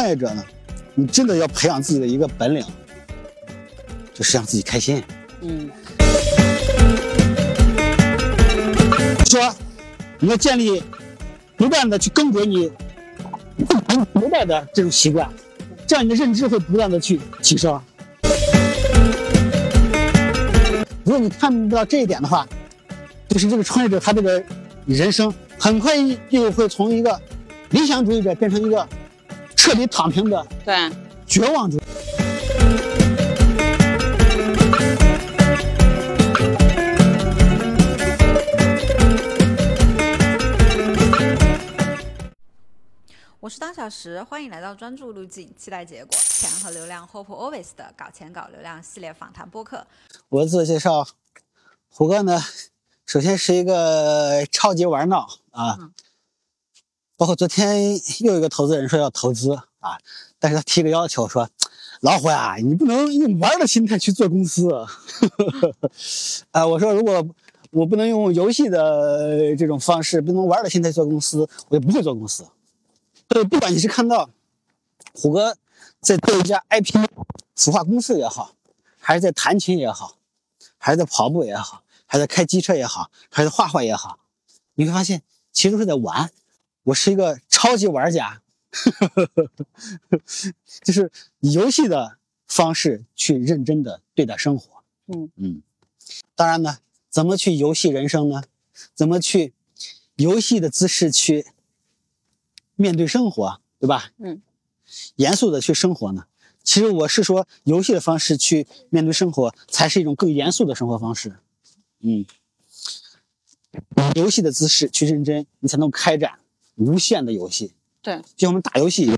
创业者呢，你真的要培养自己的一个本领，就是让自己开心。嗯说你要建立不断的去更迭你不代的这种习惯，这样你的认知会不断的去提升。如果你看不到这一点的话，就是这个创业者他这个人生很快就会从一个理想主义者变成一个彻底躺平的对，绝望主义。我是当小时，欢迎来到专注路径，期待结果，钱和流量 Hope Always 的搞钱搞流量系列访谈播客。我自我介绍，胡哥呢，首先是一个超级玩闹啊，嗯包括昨天 又有一个投资人说要投资啊，但是他提个要求说，老虎呀，你不能用玩的心态去做公司，啊，我说如果我不能用游戏的这种方式，不能玩的心态做公司，我就不会做公司。所以不管你是看到虎哥在做一家 IP 孵化公司也好，还是在弹琴也好，还是在跑步也好，还是在开机车也好，还是画画也好，你会发现其实是在玩。我是一个超级玩家，就是以游戏的方式去认真的对待生活。嗯嗯，当然呢，怎么去游戏人生呢？怎么去游戏的姿势去面对生活，对吧？嗯，严肃的去生活呢？其实我是说，游戏的方式去面对生活，才是一种更严肃的生活方式。嗯，游戏的姿势去认真，你才能开展无限的游戏。对，就像我们打游戏一样，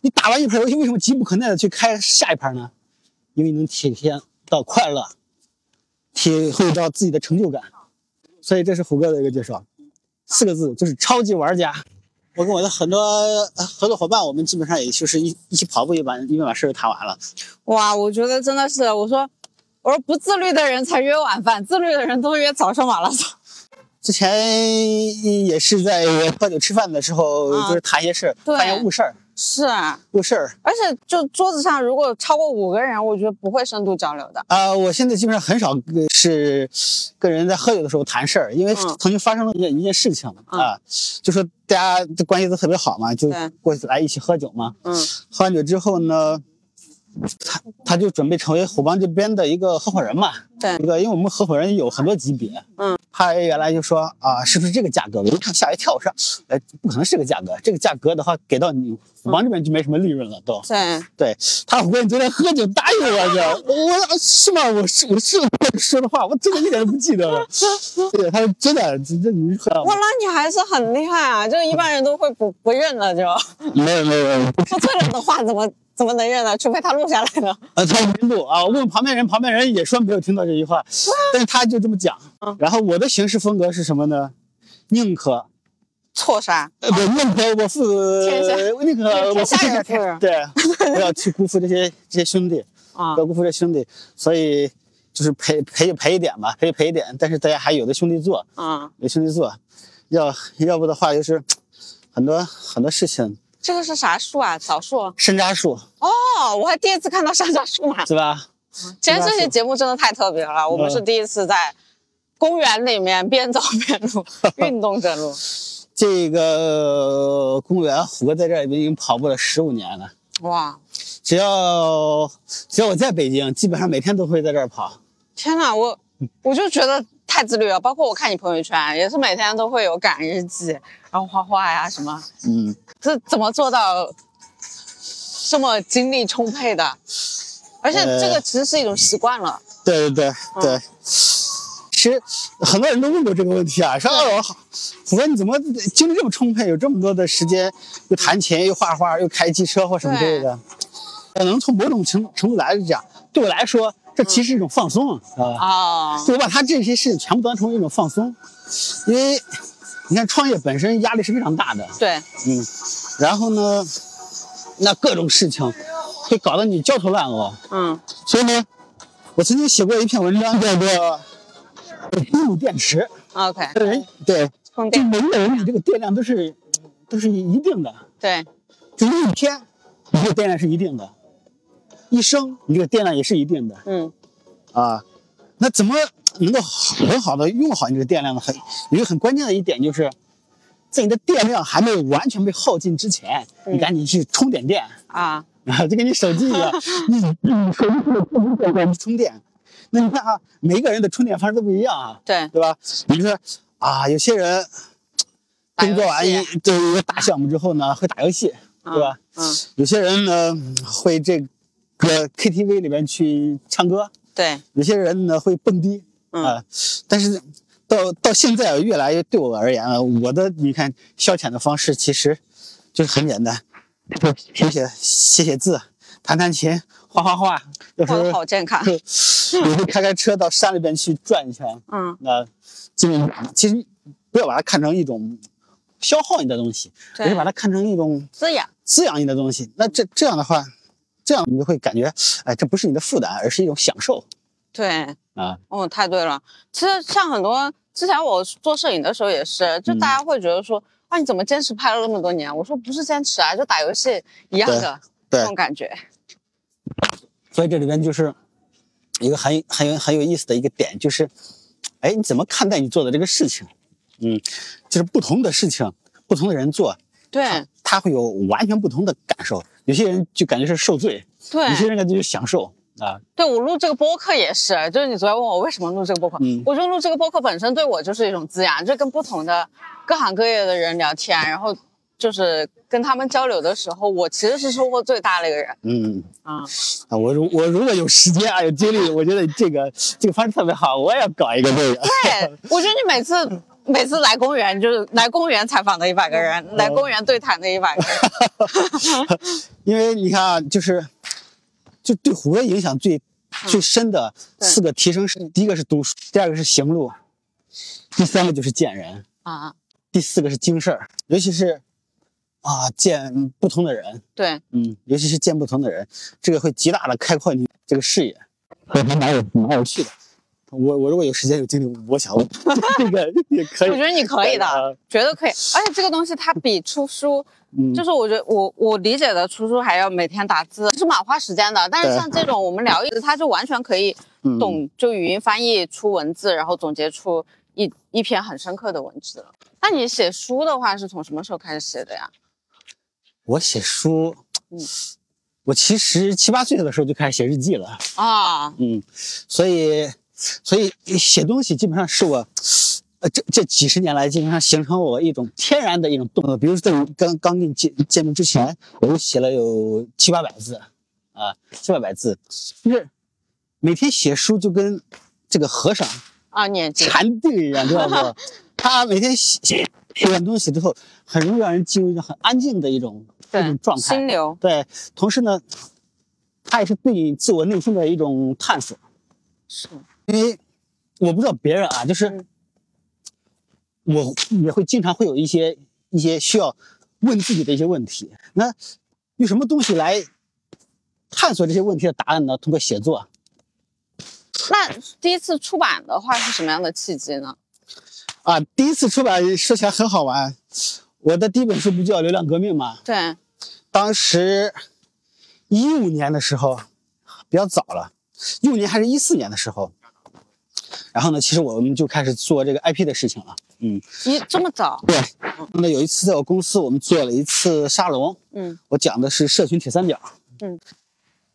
你打完一盘游戏，为什么急不可耐的去开下一盘呢？因为能体验到快乐，体会到自己的成就感。所以这是虎哥的一个介绍，四个字就是超级玩家。我跟我的很多呃合作伙伴，我们基本上也就是一一起跑步一把，一边把事儿谈完了。哇，我觉得真的是，我说我说不自律的人才约晚饭，自律的人都约早上马拉松。之前也是在喝酒吃饭的时候，啊就是谈一些事儿，对发现误事儿，是啊，误事儿。而且就桌子上如果超过五个人，我觉得不会深度交流的。呃、我现在基本上很少呃是跟人在喝酒的时候谈事儿，因为嗯曾经发生了一件一件事情啊，就说大家的关系都特别好嘛，就过去来一起喝酒嘛。嗯喝完酒之后呢，他他就准备成为虎帮这边的一个合伙人嘛。对一个因为我们合伙人有很多级别，嗯，他原来就说啊，是不是这个价格？我一看吓一跳，我说，哎，不可能是这个价格，这个价格的话给到你虎帮这边就没什么利润了都。对，对他虎哥，你昨天喝酒答应我的，我是吗？我是我是说的话，我真的一点都不记得了。对，他说真的，这这你喝哇，那你还是很厉害啊！就一般人都会不不认了，就没有没有没有，说对了的话怎么怎么能认呢？除非他录下来了。呃，他没录啊，我问旁边人，旁边人也说没有听到这句话，但是他就这么讲。然后我的行事风格是什么呢？宁可错杀，呃不，宁可我负宁可我负对，不要去辜负这些这些兄弟。啊不要辜负这兄弟，所以就是赔赔就赔一点吧，赔就赔一点，但是大家还有的兄弟做，啊！有兄弟做，要要不的话就是很多很多事情，这个是啥树啊？枣树？山楂树哦，我还第一次看到山楂树嘛。是吧？今天这期节目真的太特别了，我们是第一次在公园里面边走边录，运动着录。这个公园，虎哥在这儿已经跑步了十五年了。哇，只要只要我在北京，基本上每天都会在这儿跑。天哪，我我就觉得太自律了。包括我看你朋友圈，也是每天都会有感日记，然后画画呀什么。嗯，这怎么做到这么精力充沛的？而且这个其实是一种习惯了。对对对对。其实很多人都问过这个问题啊，说哦，虎哥你怎么精力这么充沛，有这么多的时间，又弹琴又画画又开机车或什么之类的？可能从某种程程度来讲，对我来说，这其实是一种放松，知道吧？哦，就我把他这些事情全部当成一种放松，因为你看创业本身压力是非常大的，对，嗯，然后呢，那各种事情会搞得你焦头烂额，嗯。所以呢，我曾经写过一篇文章，叫做《公路电池》，，OK，人对，就每个人你这个电量都是都是一定的，对，就你一天你这个电量是一定的，一生你这个电量也是一定的。嗯。啊。那怎么能够很好的用好你这个电量的？很一个很关键的一点就是，在你的电量还没有完全被耗尽之前，嗯你赶紧去充点电。啊，啊，就跟你手机一样，你你手机是不是在充电？那你看啊，每一个人的充电方式都不一样啊，对，对吧？比如说啊，有些人工作完一戏对一个大项目之后呢，会打游戏，对吧？嗯，有些人呢会这个 KTV 里边去唱歌，对，有些人呢会蹦迪但是到到现在越来越对我而言啊，我的你看消遣的方式其实就是很简单，就写写写写字，弹弹琴，画画画，有时候好健康。有时候开开车到山里边去转一圈。嗯，那基本其实不要把它看成一种消耗你的东西，而是把它看成一种滋养。滋养你的东西。那这这样的话，这样你就会感觉，哎，这不是你的负担，而是一种享受对，啊。哦，太对了。其实像很多之前我做摄影的时候也是，就嗯大家会觉得说，啊，你怎么坚持拍了那么多年？我说不是坚持啊，就打游戏一样的对这种感觉。所以这里边就是一个很很有很有意思的一个点，就是，哎，你怎么看待你做的这个事情？嗯，就是不同的事情，不同的人做，对他会有完全不同的感受。有些人就感觉是受罪，对有些人感觉就是享受啊。对，我录这个播客也是，就是你昨天问我为什么录这个播客，嗯我觉得录这个播客本身对我就是一种滋养，就跟不同的各行各业的人聊天，然后就是跟他们交流的时候，我其实是收获最大的一个人嗯啊。啊，我如我如果有时间啊，有精力，我觉得这个这个方式特别好，我也要搞一个这个。对，我觉得你每次每次来公园，就是来公园采访的一百个人，来公园对谈的一百个人。因为你看啊，就是就对虎哥影响最最深的四个提升是：第一个是读书，第二个是行路，第三个就是见人，啊，第四个是经事儿，尤其是啊见不同的人，对，嗯，尤其是见不同的人，这个会极大的开阔你这个视野，还蛮有蛮有趣的。我我如果有时间有精力，我想我这 个也可以。我觉得你可以的啊，绝对可以。而且这个东西它比出书，嗯就是我觉得我我理解的出书还要每天打字，是蛮花时间的。但是像这种我们聊一次，它就完全可以嗯懂，就语音翻译出文字，然后总结出一一篇很深刻的文字了。那你写书的话是从什么时候开始写的呀？我写书，嗯我其实七八岁的时候就开始写日记了，啊，嗯，所以所以写东西基本上是我，呃，这这几十年来基本上形成我一种天然的一种动作。比如在我刚刚跟你见见面之前，我就写了有七八百字，啊，七八百字，就是每天写书就跟这个和尚啊，念经禅定一样，知道不？他每天写写写完东西之后，很容易让人进入一种很安静的一种一种状态。心流，对，同时呢，他也是对你自我内心的一种探索。是因为我不知道别人啊，就是嗯我也会经常会有一些一些需要问自己的一些问题。那用什么东西来探索这些问题的答案呢？通过写作。那第一次出版的话是什么样的契机呢？啊，第一次出版说起来很好玩。我的第一本书不叫《流量革命》吗？对，当时一五年的时候，比较早了，一五年还是一四年的时候。然后呢，其实我们就开始做这个 IP 的事情了。嗯，你这么早，对。那有一次在我公司，我们做了一次沙龙，嗯我讲的是社群铁三角。嗯，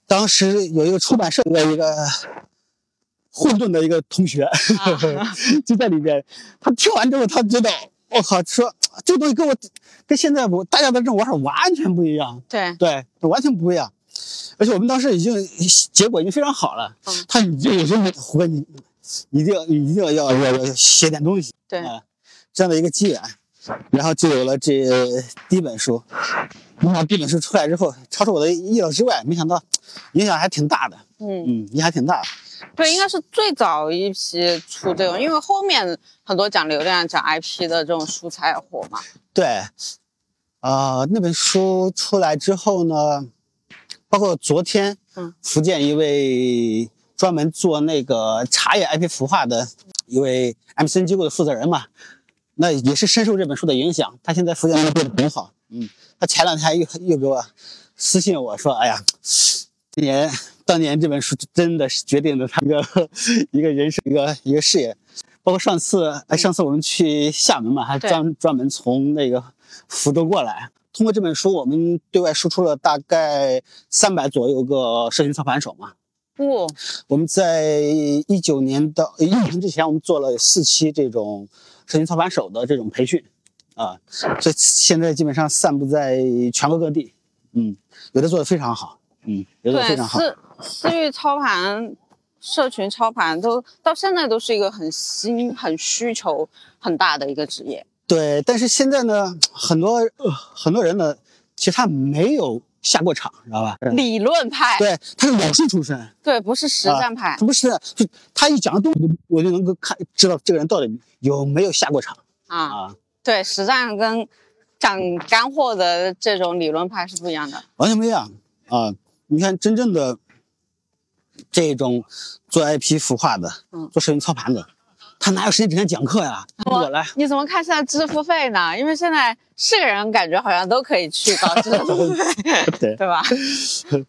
当时有一个出版社的一个混沌的一个同学，啊就在里边，他听完之后，他觉得我靠，说这个东西跟我跟现在我大家的这种玩法完全不一样，对，对，完全不一样。而且我们当时已经结果已经非常好了。嗯他你就有时候胡哥你你一定要一定要要要要写点东西，对啊，这样的一个机缘，然后就有了这第一本书。没想到第一本书出来之后，超出我的意料之外，没想到影响还挺大的，嗯，嗯，影响还挺大的。对，应该是最早一批出这种，因为后面很多讲流量、讲 IP 的这种书才火嘛。对，啊，那本书出来之后呢，包括昨天，嗯，福建一位专门做那个茶叶 IP 孵化的一位 MCN 机构的负责人嘛，那也是深受这本书的影响。他现在福建那边做的很好，嗯，他前两天又又给我私信我说：“哎呀，今年当年这本书真的是决定了他一个 一个人生一个一个事业。包括上次，哎，上次我们去厦门嘛，还专专门从那个福州过来。通过这本书，我们对外输出了大概三百左右个社群操盘手嘛。不，我们在一九年到疫情之前，我们做了四期这种社群操盘手的这种培训，啊，所以现在基本上散布在全国各地，嗯，有的做的非常好，嗯，有的非，常好，私私域操盘、社群操盘都到现在都是一个很新、很需求很大的一个职业。对。但是现在呢，很多、呃、很多人呢，其实他没有下过场，知道吧？理论派，对，他是老师出身，对，不是实战派他。不是，就他一讲的东西，我就能够看知道这个人到底有没有下过场啊，啊。对，实战跟讲干货的这种理论派是不一样的。完全不一样啊！你看，真正的这种做 IP 孵化的，嗯做视频操盘的，他哪有时间整天讲课呀？我来，你怎么看现在知识付费呢？因为现在是个人感觉好像都可以去搞知识付费，对，对吧？知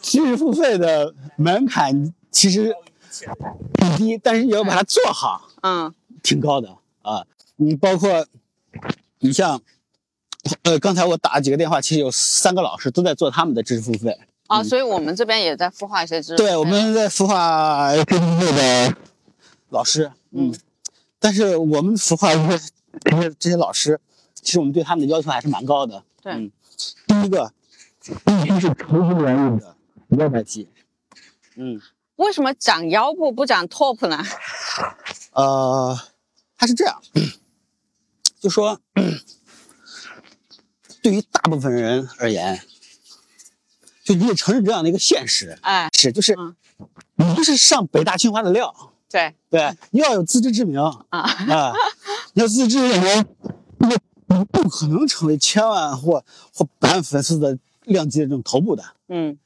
识付费的门槛其实不低，但是你要把它做好，嗯挺高的啊。你包括你像，呃，刚才我打了几个电话，其实有三个老师都在做他们的知识付费。啊，所以我们这边也在孵化一些知识付费。对，我们在孵化知识付费的老师，嗯，但是我们孵化这些这些这些老师，其实我们对他们的要求还是蛮高的。对。嗯，第一个必须是成熟人物的腰白肌，嗯，为什么长腰部不长 top 呢？呃，他是这样，就说对于大部分人而言，就你得承认这样的一个现实，哎，是就是嗯。你就是上北大清华的料。对对，你要有自知之明啊，啊！你要自知之明，你你不可能成为千万或或百万粉丝的量级的这种头部的。嗯，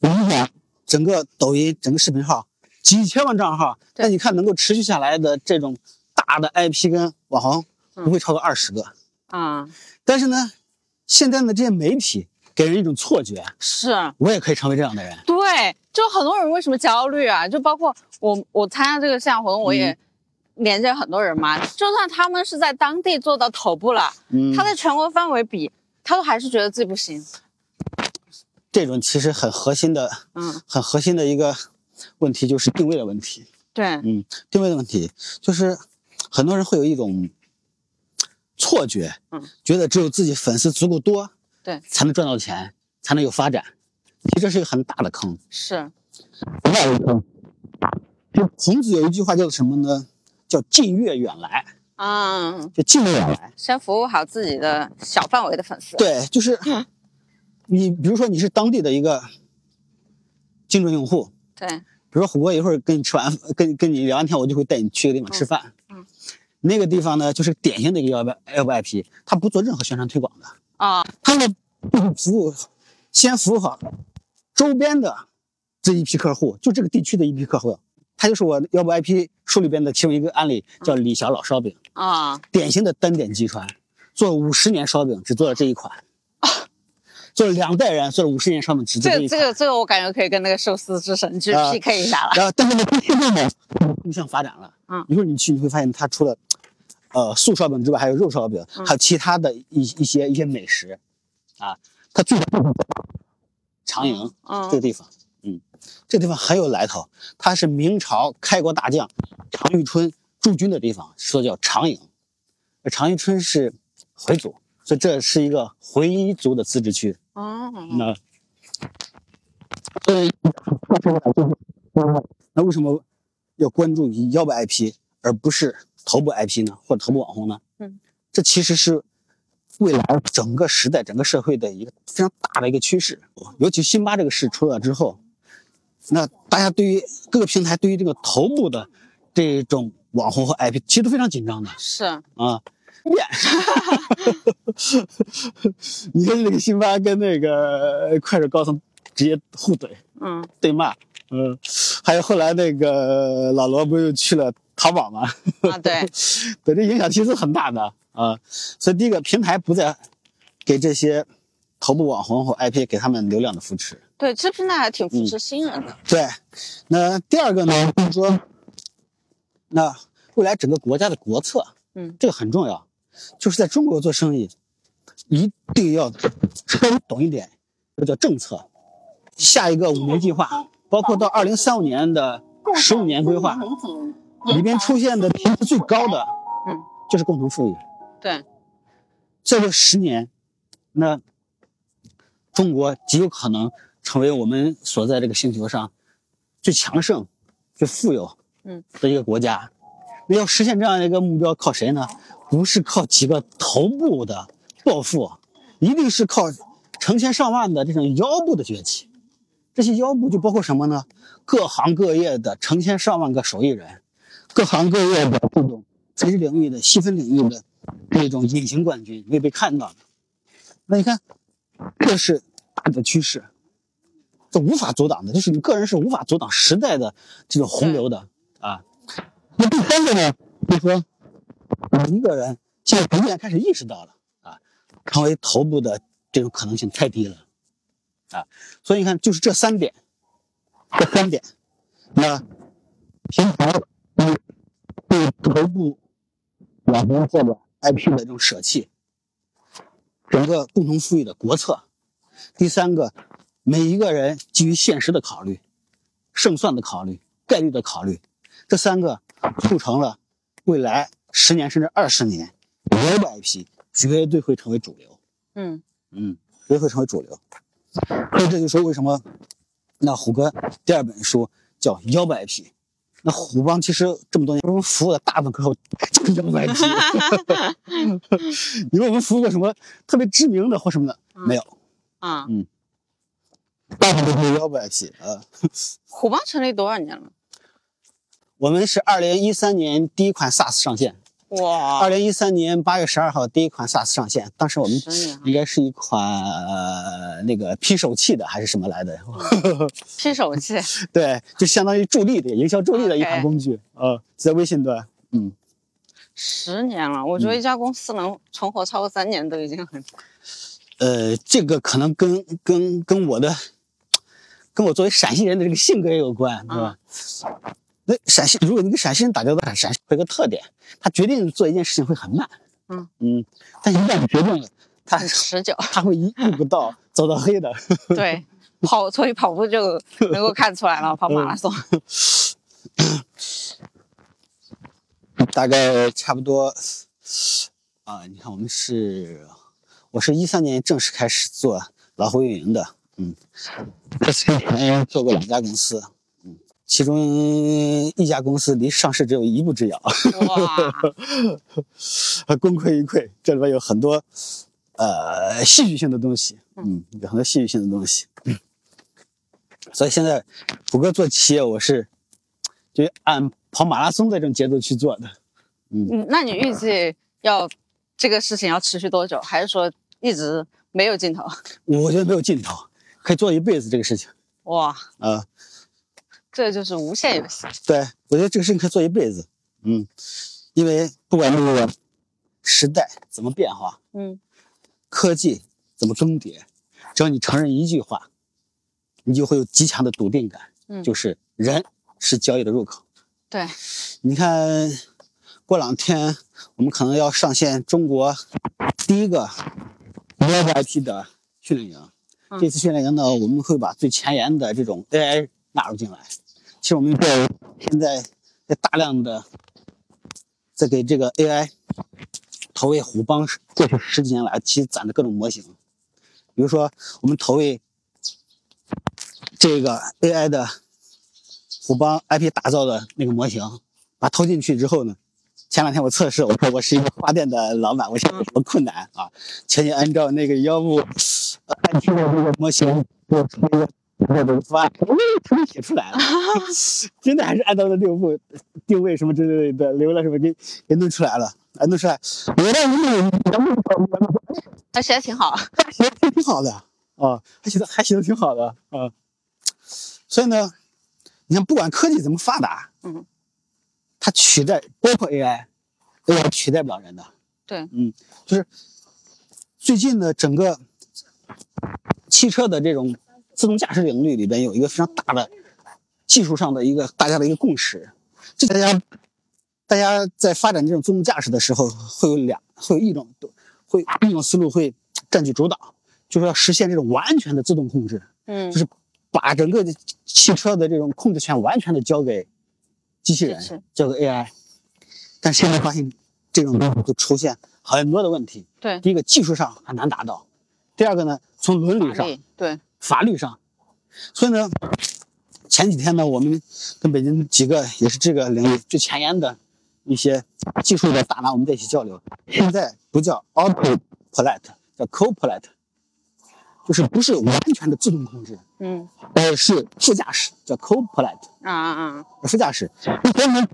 我跟你讲，整个抖音、整个视频号几千万账号，对那你看能够持续下来的这种大的 IP 跟网红，不会超过二十个。啊，但是呢，现在的这些媒体给人一种错觉，是我也可以成为这样的人。对，就很多人为什么焦虑啊？就包括我，我参加这个线下活动，我也连接很多人嘛。就算他们是在当地做到头部了，嗯，他在全国范围比，他都还是觉得自己不行。这种其实很核心的、嗯，很核心的一个问题就是定位的问题。对，嗯，定位的问题就是很多人会有一种错觉，嗯，觉得只有自己粉丝足够多，对，才能赚到钱，才能有发展。其实这是一个很大的坑，是，很大的坑。就孔子有一句话叫做什么呢？叫近悦远来，嗯，就近悦远来。先服务好自己的小范围的粉丝。，对，就是你，比如说你是当地的一个精准用户，对，比如说虎哥一会儿跟你吃完，跟跟你聊完天，我就会带你去一个地方吃饭。嗯嗯那个地方呢，就是典型的一个幺八幺八 IP，他不做任何宣传推广的，啊，它呢就是服务，先服务好周边的这一批客户，就这个地区的一批客户。他就是我要不 IP 书里边的其中一个案例，叫李小老烧饼，啊，典型的单点击穿，做了五十年烧饼，只做了这一款。做了两代人，做了五十年烧饼，只做这这。个这个这个我感觉可以跟那个寿司之神去啊 PK 一下了。然后，但是呢，它现在呢，更向发展了。嗯一会儿你去，你会发现它除了呃素烧饼之外，还有肉烧饼，嗯还有其他的一一些一些美食，啊，它最早长营、嗯这个地方，嗯，这个地方很有来头，它是明朝开国大将常遇春驻军的地方，说叫长营。而常遇春是回族，所以这是一个回族的自治区。哦，那，所以那为什么要关注于腰部 IP 而不是头部 IP 呢？或者头部网红呢？嗯，这其实是未来整个时代、整个社会的一个非常大的一个趋势。尤其辛巴这个事出了之后，那大家对于各个平台对于这个头部的这种网红和 IP 其实都非常紧张的是，啊。面，你看那个辛巴跟那个快手高层直接互怼嗯，对骂，嗯，还有后来那个老罗不又去了淘宝吗？啊，对，对，这影响其实很大的啊。所以第一个平台不再给这些头部网红或 IP 给他们流量的扶持。对，这平台还挺扶持新人的。对，那第二个呢，就是说，那未来整个国家的国策，嗯，这个很重要，就是在中国做生意，一定要稍微懂一点，这叫政策。下一个五年计划，包括到二零三五年的十五年规划里边出现的频次最高的，嗯，就是共同富裕。对，在这十年，那中国极有可能成为我们所在这个星球上最强盛、最富有嗯的一个国家。那要实现这样一个目标，靠谁呢？不是靠几个头部的暴富，一定是靠成千上万的这种腰部的崛起。这些腰部就包括什么呢？各行各业的成千上万个手艺人，各行各业的这种垂直领域的细分领域的那种隐形冠军未被看到的。那你看，这是大的趋势，这无法阻挡的，就是你个人是无法阻挡时代的这种洪流的啊。那第三个呢，就是说，每一个人现在逐渐开始意识到了啊，成为头部的这种可能性太低了啊。所以你看，就是这三点，这三点，那平台对对头部网红或者 IP 的这种舍弃，整个共同富裕的国策。第三个，每一个人基于现实的考虑、胜算的考虑、概率的考虑，这三个促成了未来十年甚至二十年，摇摆 IP 绝对会成为主流。嗯嗯，绝对会成为主流。所以这就说为什么那虎哥第二本书叫《摇摆 IP》。那虎帮其实这么多年，我们服务的大部分客户就是摇摆 IP。你问我们服务过什么特别知名的或什么的？没有，啊，大部分都是摇摆 IP 啊。虎帮成立多少年了？我们是二零一三年第一款 SaaS 上线，哇，二零一三年八月十二号第一款 SaaS 上线，当时我们应该是一款呃那个批手气的还是什么来的？批手气，对，就相当于助力的营销助力的一款工具啊、呃在微信端。嗯，十年了。我觉得一家公司能存活超过三年都已经很呃，这个可能跟跟跟我的跟我作为陕西人的这个性格也有关，对吧？那陕西，如果你跟陕西人打交道，陕西会有个特点，他决定做一件事情会很慢。嗯嗯，但一旦决定了，他很持久。他会一步不到 走到黑的。对，跑所以跑步就能够看出来了，跑马拉松。大概差不多啊，你看我们是，我是一三年正式开始做老虎运营的，嗯，这之前做过两家公司，嗯，其中一家公司离上市只有一步之遥，哇，功亏一篑。这里边有很多呃戏剧性的东西，嗯，有很多戏剧性的东西。嗯所以现在谷歌做企业，我是就按跑马拉松的这种节奏去做的。嗯，那你预计要这个事情要持续多久？还是说一直没有尽头？我觉得没有尽头，可以做一辈子这个事情哇，啊、这就是无限游戏。对，我觉得这个事情可以做一辈子。嗯，因为不管这个时代怎么变化，嗯科技怎么更迭，只要你承认一句话，你就会有极强的笃定感，嗯，就是人是交易的入口。对，你看，过两天我们可能要上线中国第一个 Web IP 的训练营。嗯这次训练营呢，我们会把最前沿的这种 AI 纳入进来。其实我们在现在在大量的在给这个 AI 投喂虎帮过去十几年来其实攒的各种模型，比如说我们投喂这个 AI 的虎帮 IP 打造的那个模型，把它投进去之后呢，前两天我测试，我说我是一个花店的老板，我现在有什么困难啊？请你按照那个腰部呃 IP 的这个模型给我出一个这个方案，我图片写出来了，真的还是按照那六步定位什么之类的留了什么给给弄出来了，啊弄出来，我当时那个咱们他写的挺好。写的挺好的啊，还写的还写的挺好的啊。所以呢，你看不管科技怎么发达，嗯，它取代包括 AI，AI 取代不了人的。对，嗯，就是最近的整个汽车的这种自动驾驶领域里边有一个非常大的技术上的一个大家的一个共识，这大家大家在发展这种自动驾驶的时候，会有两会有一种会一种思路会占据主导，就是要实现这种完全的自动控制，嗯。就是把整个汽车的这种控制权完全的交给机器人交给 AI。但现在发现这种东西会出现很多的问题。对，第一个技术上很难达到，第二个呢，从伦理上、对，法律上，所以呢，前几天呢，我们跟北京几个也是这个领域最前沿的一些技术的大拿，我们在一起交流。现在不叫 autopilot，叫 copilot，就是不是完全的自动控制，嗯而是副驾驶，叫 copilot，啊啊啊，副驾驶。那所以呢，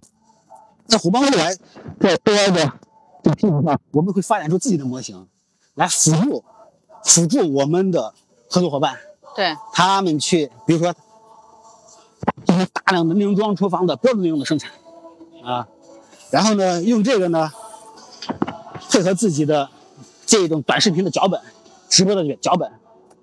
在虎邦未来在 AI 的这个基础上，我们会发展出自己的模型，来辅助辅助我们的合作伙伴。对，他们去，比如说进行大量的内容中央厨房的标准内容的生产啊，然后呢，用这个呢配合自己的这种短视频的脚本、直播的脚本。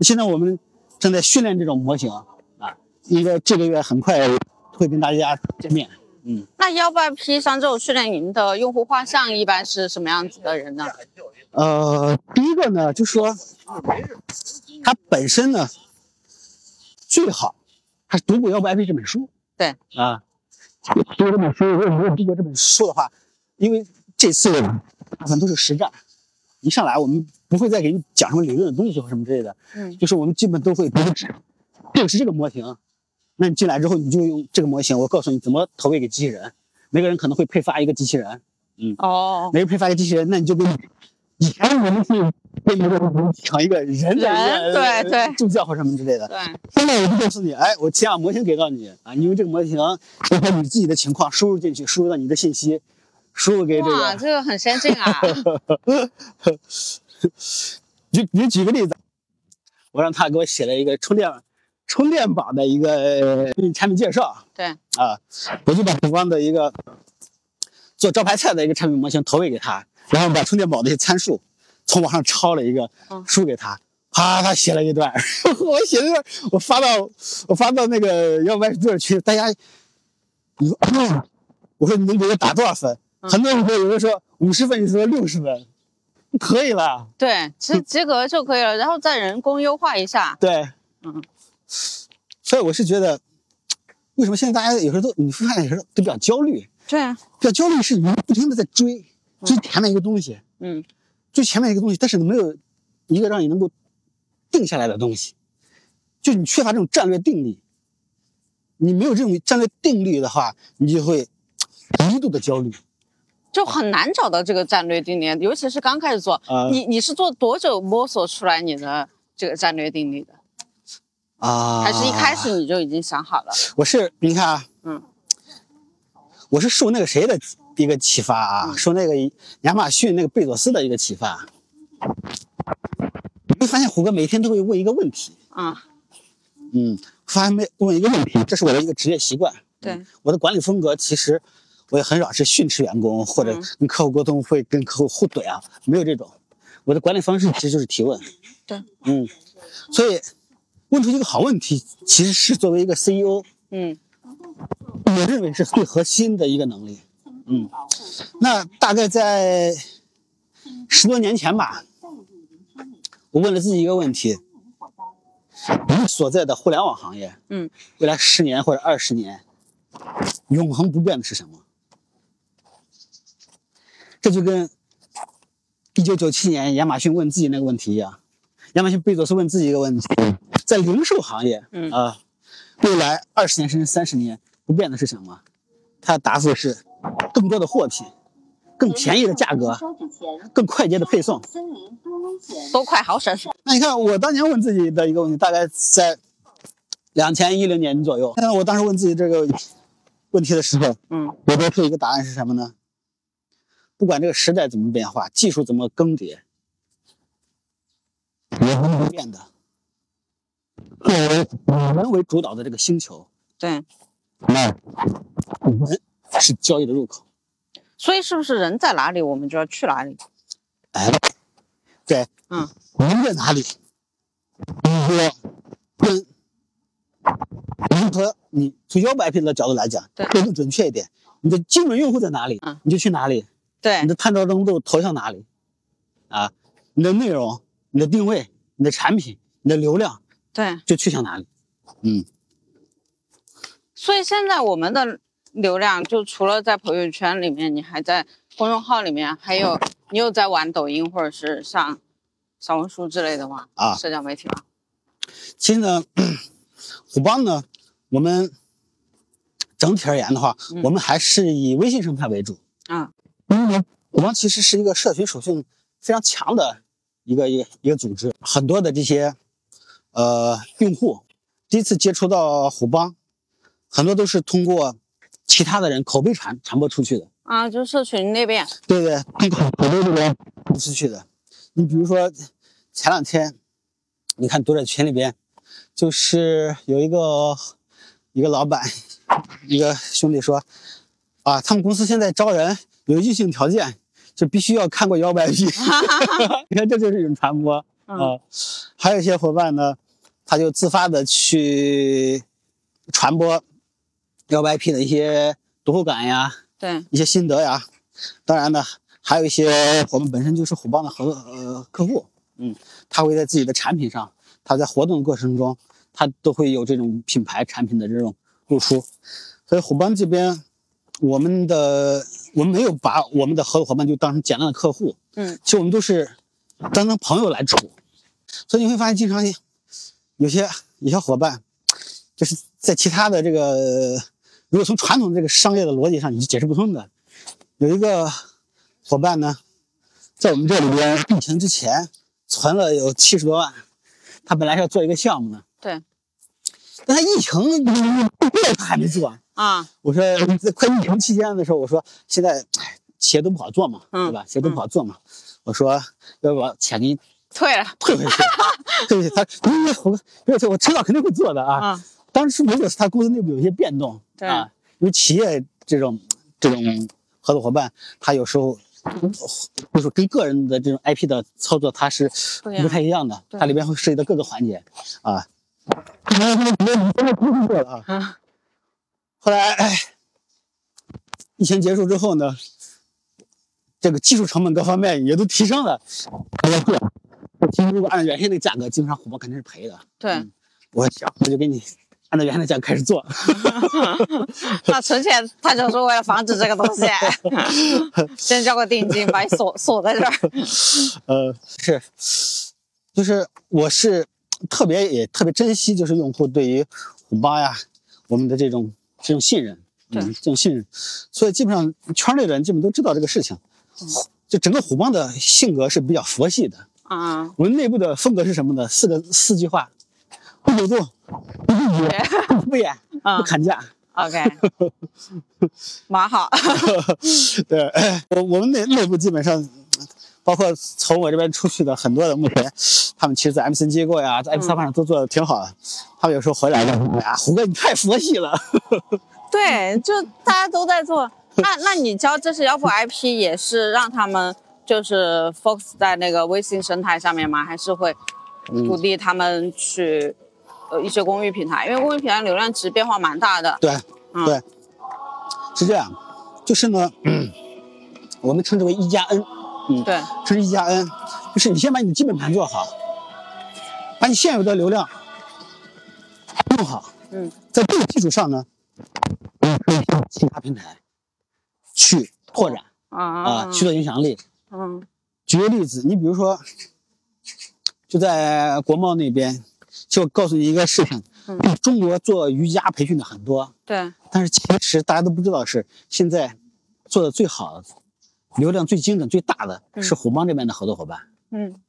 现在我们正在训练这种模型啊，应该这个月很快会跟大家见面。嗯，那幺八 P 像这种训练营的用户画像一般是什么样子的人呢？呃，第一个呢，就是说他本身呢最好还是读过《幺八 IP》这本书。对。啊，读过这本书，如果没有读过这本书的话，因为这次大部分都是实战，一上来我们不会再给你讲什么理论的东西或什么之类的，嗯。就是我们基本都会读纸这个是这个模型，那你进来之后你就用这个模型，我告诉你怎么投喂给机器人，每个人可能会配发一个机器人，嗯。哦，每个人配发一个机器人，那你就跟以前我们是跟一个人抢一个人的一人个对对助教或什么之类的。对，现在我就告诉你，哎，我先把模型给到你啊，你用这个模型配合你自己的情况输入进去，输入到你的信息，输入给这个哇，个。这个很先进啊！举你举个例子，我让他给我写了一个充电充电宝的一个呃产品介绍对，啊，我就把虎光的一个做招牌菜的一个产品模型投喂给他，然后把充电宝的一些参数从网上抄了一个嗯输给他，啪，他写了一段，我写了一段，我发到我发到那个幺八多少群，大家你说啊，我说你能给我打多少分？嗯很多人说，有人说五十分，有的说六十分，可以了。对，其实 及格就可以了，然后再人工优化一下。对，嗯，所以我是觉得，为什么现在大家有时候都你会发现有时候都比较焦虑，对啊，比较焦虑是你不停的在追追前面一个东西，嗯，最前面一个东西，但是没有一个让你能够定下来的东西，就你缺乏这种战略定力。你没有这种战略定力的话，你就会极度的焦虑。就很难找到这个战略定力，尤其是刚开始做。啊你你是做多久摸索出来你的这个战略定力的？啊，还是一开始你就已经想好了？我是你看啊，嗯，我是受那个谁的一个启发啊，嗯受那个亚马逊那个贝佐斯的一个启发。你会发现虎哥每天都会问一个问题，啊，嗯，发现没问一个问题，这是我的一个职业习惯。对，我的管理风格其实我也很少是训斥员工或者嗯跟客户沟通会跟客户互怼啊，没有这种。我的管理方式其实就是提问。对，嗯，所以问出一个好问题，其实是作为一个 CEO，嗯我认为是最核心的一个能力。嗯，那大概在十多年前吧，我问了自己一个问题：你所在的互联网行业，嗯，未来十年或者二十年，永恒不变的是什么？这就跟一九九七年亚马逊问自己那个问题一样，亚马逊贝佐斯问自己一个问题：在零售行业，嗯啊，未来二十年甚至三十年不变的是什么？他的答复是更多的货品，更便宜的价格，更快捷的配送。多快好省。那你看，我当年问自己的一个问题，大概在两千一零年左右。那我当时问自己这个问题的时候，嗯我得出一个答案是什么呢？不管这个时代怎么变化，技术怎么更迭，永恒不变的，作为以人为主导的这个星球，对，那我们是交易的入口。所以是不是人在哪里，我们就要去哪里？哎，对，嗯，人在哪里，我跟如何你从腰部 IP 的角度来讲，更准确一点。你的精准用户在哪里，嗯你就去哪里，对你的探照灯都投向哪里，啊，你的内容、你的定位、你的产品、你的流量对，就去向哪里。嗯，所以现在我们的流量就除了在朋友圈里面，你还在公众号里面，还有你有在玩抖音或者是像小红书之类的吗？啊社交媒体吗？其实呢，虎帮呢，我们整体而言的话，嗯我们还是以微信生态为主。啊，因为呢，虎帮其实是一个社群属性非常强的一个一个一个组织，很多的这些呃用户第一次接触到虎帮，很多都是通过其他的人口碑传传播出去的。啊，就社群那边，对对，通 过口碑这边传出去的。你比如说前两天，你看读者群里边，就是有一个一个老板，一个兄弟说，啊，他们公司现在招人有硬性条件，就必须要看过幺 IP。你看这就是一种传播啊、嗯还有一些伙伴呢，他就自发的去传播幺 IP 的一些读后感呀，对，一些心得呀。当然呢，还有一些我们本身就是虎帮的合作呃客户，嗯，他会在自己的产品上，他在活动的过程中，他都会有这种品牌产品的这种露出。所以虎帮这边，我们的我们没有把我们的合作伙伴就当成简单的客户，嗯，其实我们都是当成朋友来处。所以你会发现，经常有些有些伙伴，就是在其他的这个，如果从传统这个商业的逻辑上，你是解释不通的。有一个伙伴呢，在我们这里边，疫情之前存了有七十多万，他本来是要做一个项目的，对，但他疫情过他还没做。啊，我说在快疫情期间的时候，我说现在哎企业都不好做嘛，嗯对吧？企业都不好做嘛。我说要不把钱给你退了，退回去，退回去。他因为我而且我知道肯定会做的啊。啊，当时如果是他公司内部有一些变动，对啊，因为企业这种这种合作伙伴，他有时候就是跟个人的这种 IP 的操作，它是不太一样的，对它里边会涉及到各个环节啊。后来，哎，疫情结束之后呢，这个技术成本各方面也都提升了。我其实如果按原先那个价格，基本上虎豹肯定是赔的。对嗯，我想，我就给你按照原来的价格开始做。那存钱他就是为了防止这个东西，先交个定金，把你锁锁在这儿。呃，是，就是我是特别也特别珍惜，就是用户对于虎帮呀，我们的这种这种信任，嗯，这种信任，所以基本上圈内的人基本都知道这个事情。就整个虎帮的性格是比较佛系的，啊，我们内部的风格是什么呢？四个四句话：不走动，不拒绝，不敷衍，啊不砍价。，OK，蛮好。对，哎我我们内内部基本上，包括从我这边出去的很多的目前，他们其实，在 MCN 机构呀，在 M 三上都做的挺好的。他们有时候回来的，哎呀，虎哥你太佛系了。对，就大家都在做。那那你教这是腰部 IP 也是让他们就是 focus 在那个微信生态上面吗？还是会鼓励他们去呃一些公域平台？因为公域平台流量其实变化蛮大的。对，嗯对，是这样，就是呢，我们称之为一加 N，嗯，对，这是一加 N，就是你先把你的基本盘做好，把你现有的流量弄好，嗯，在这个基础上呢，你可以向其他平台去拓展啊啊、去做影响力。嗯举个例子，你比如说，就在国贸那边，就告诉你一个事情，嗯。中国做瑜伽培训的很多，对，但是其实大家都不知道是现在做的最好的、流量最精准、最大的是虎帮这边的合作伙伴，嗯。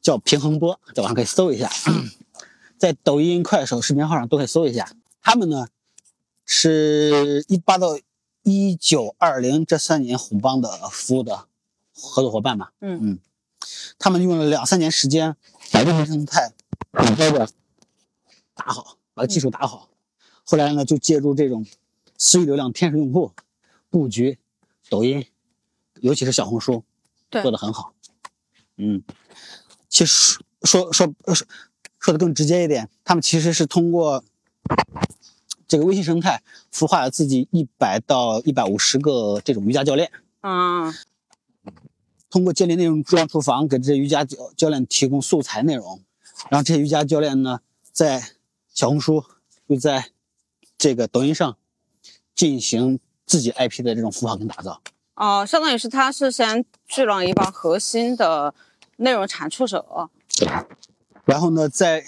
叫平衡波，在网上可以搜一下，在抖音、快手视频号上都可以搜一下。他们呢是一八到一九二零这三年虎帮的服务的合作伙伴嘛，嗯。嗯，他们用了两三年时间把这个生态很高的打好，把技术打好。后来呢，就借助这种私域流量天使用户布局抖音，尤其是小红书，对做的很好。嗯，其实说说说说的更直接一点，他们其实是通过这个微信生态孵化了自己一百到一百五十个这种瑜伽教练，嗯通过建立内容中央厨房给这些瑜伽教教练提供素材内容，然后这些瑜伽教练呢，在小红书又在这个抖音上进行自己 IP 的这种孵化跟打造。哦，相当于是他是先聚了一帮核心的内容产出者。然后呢，在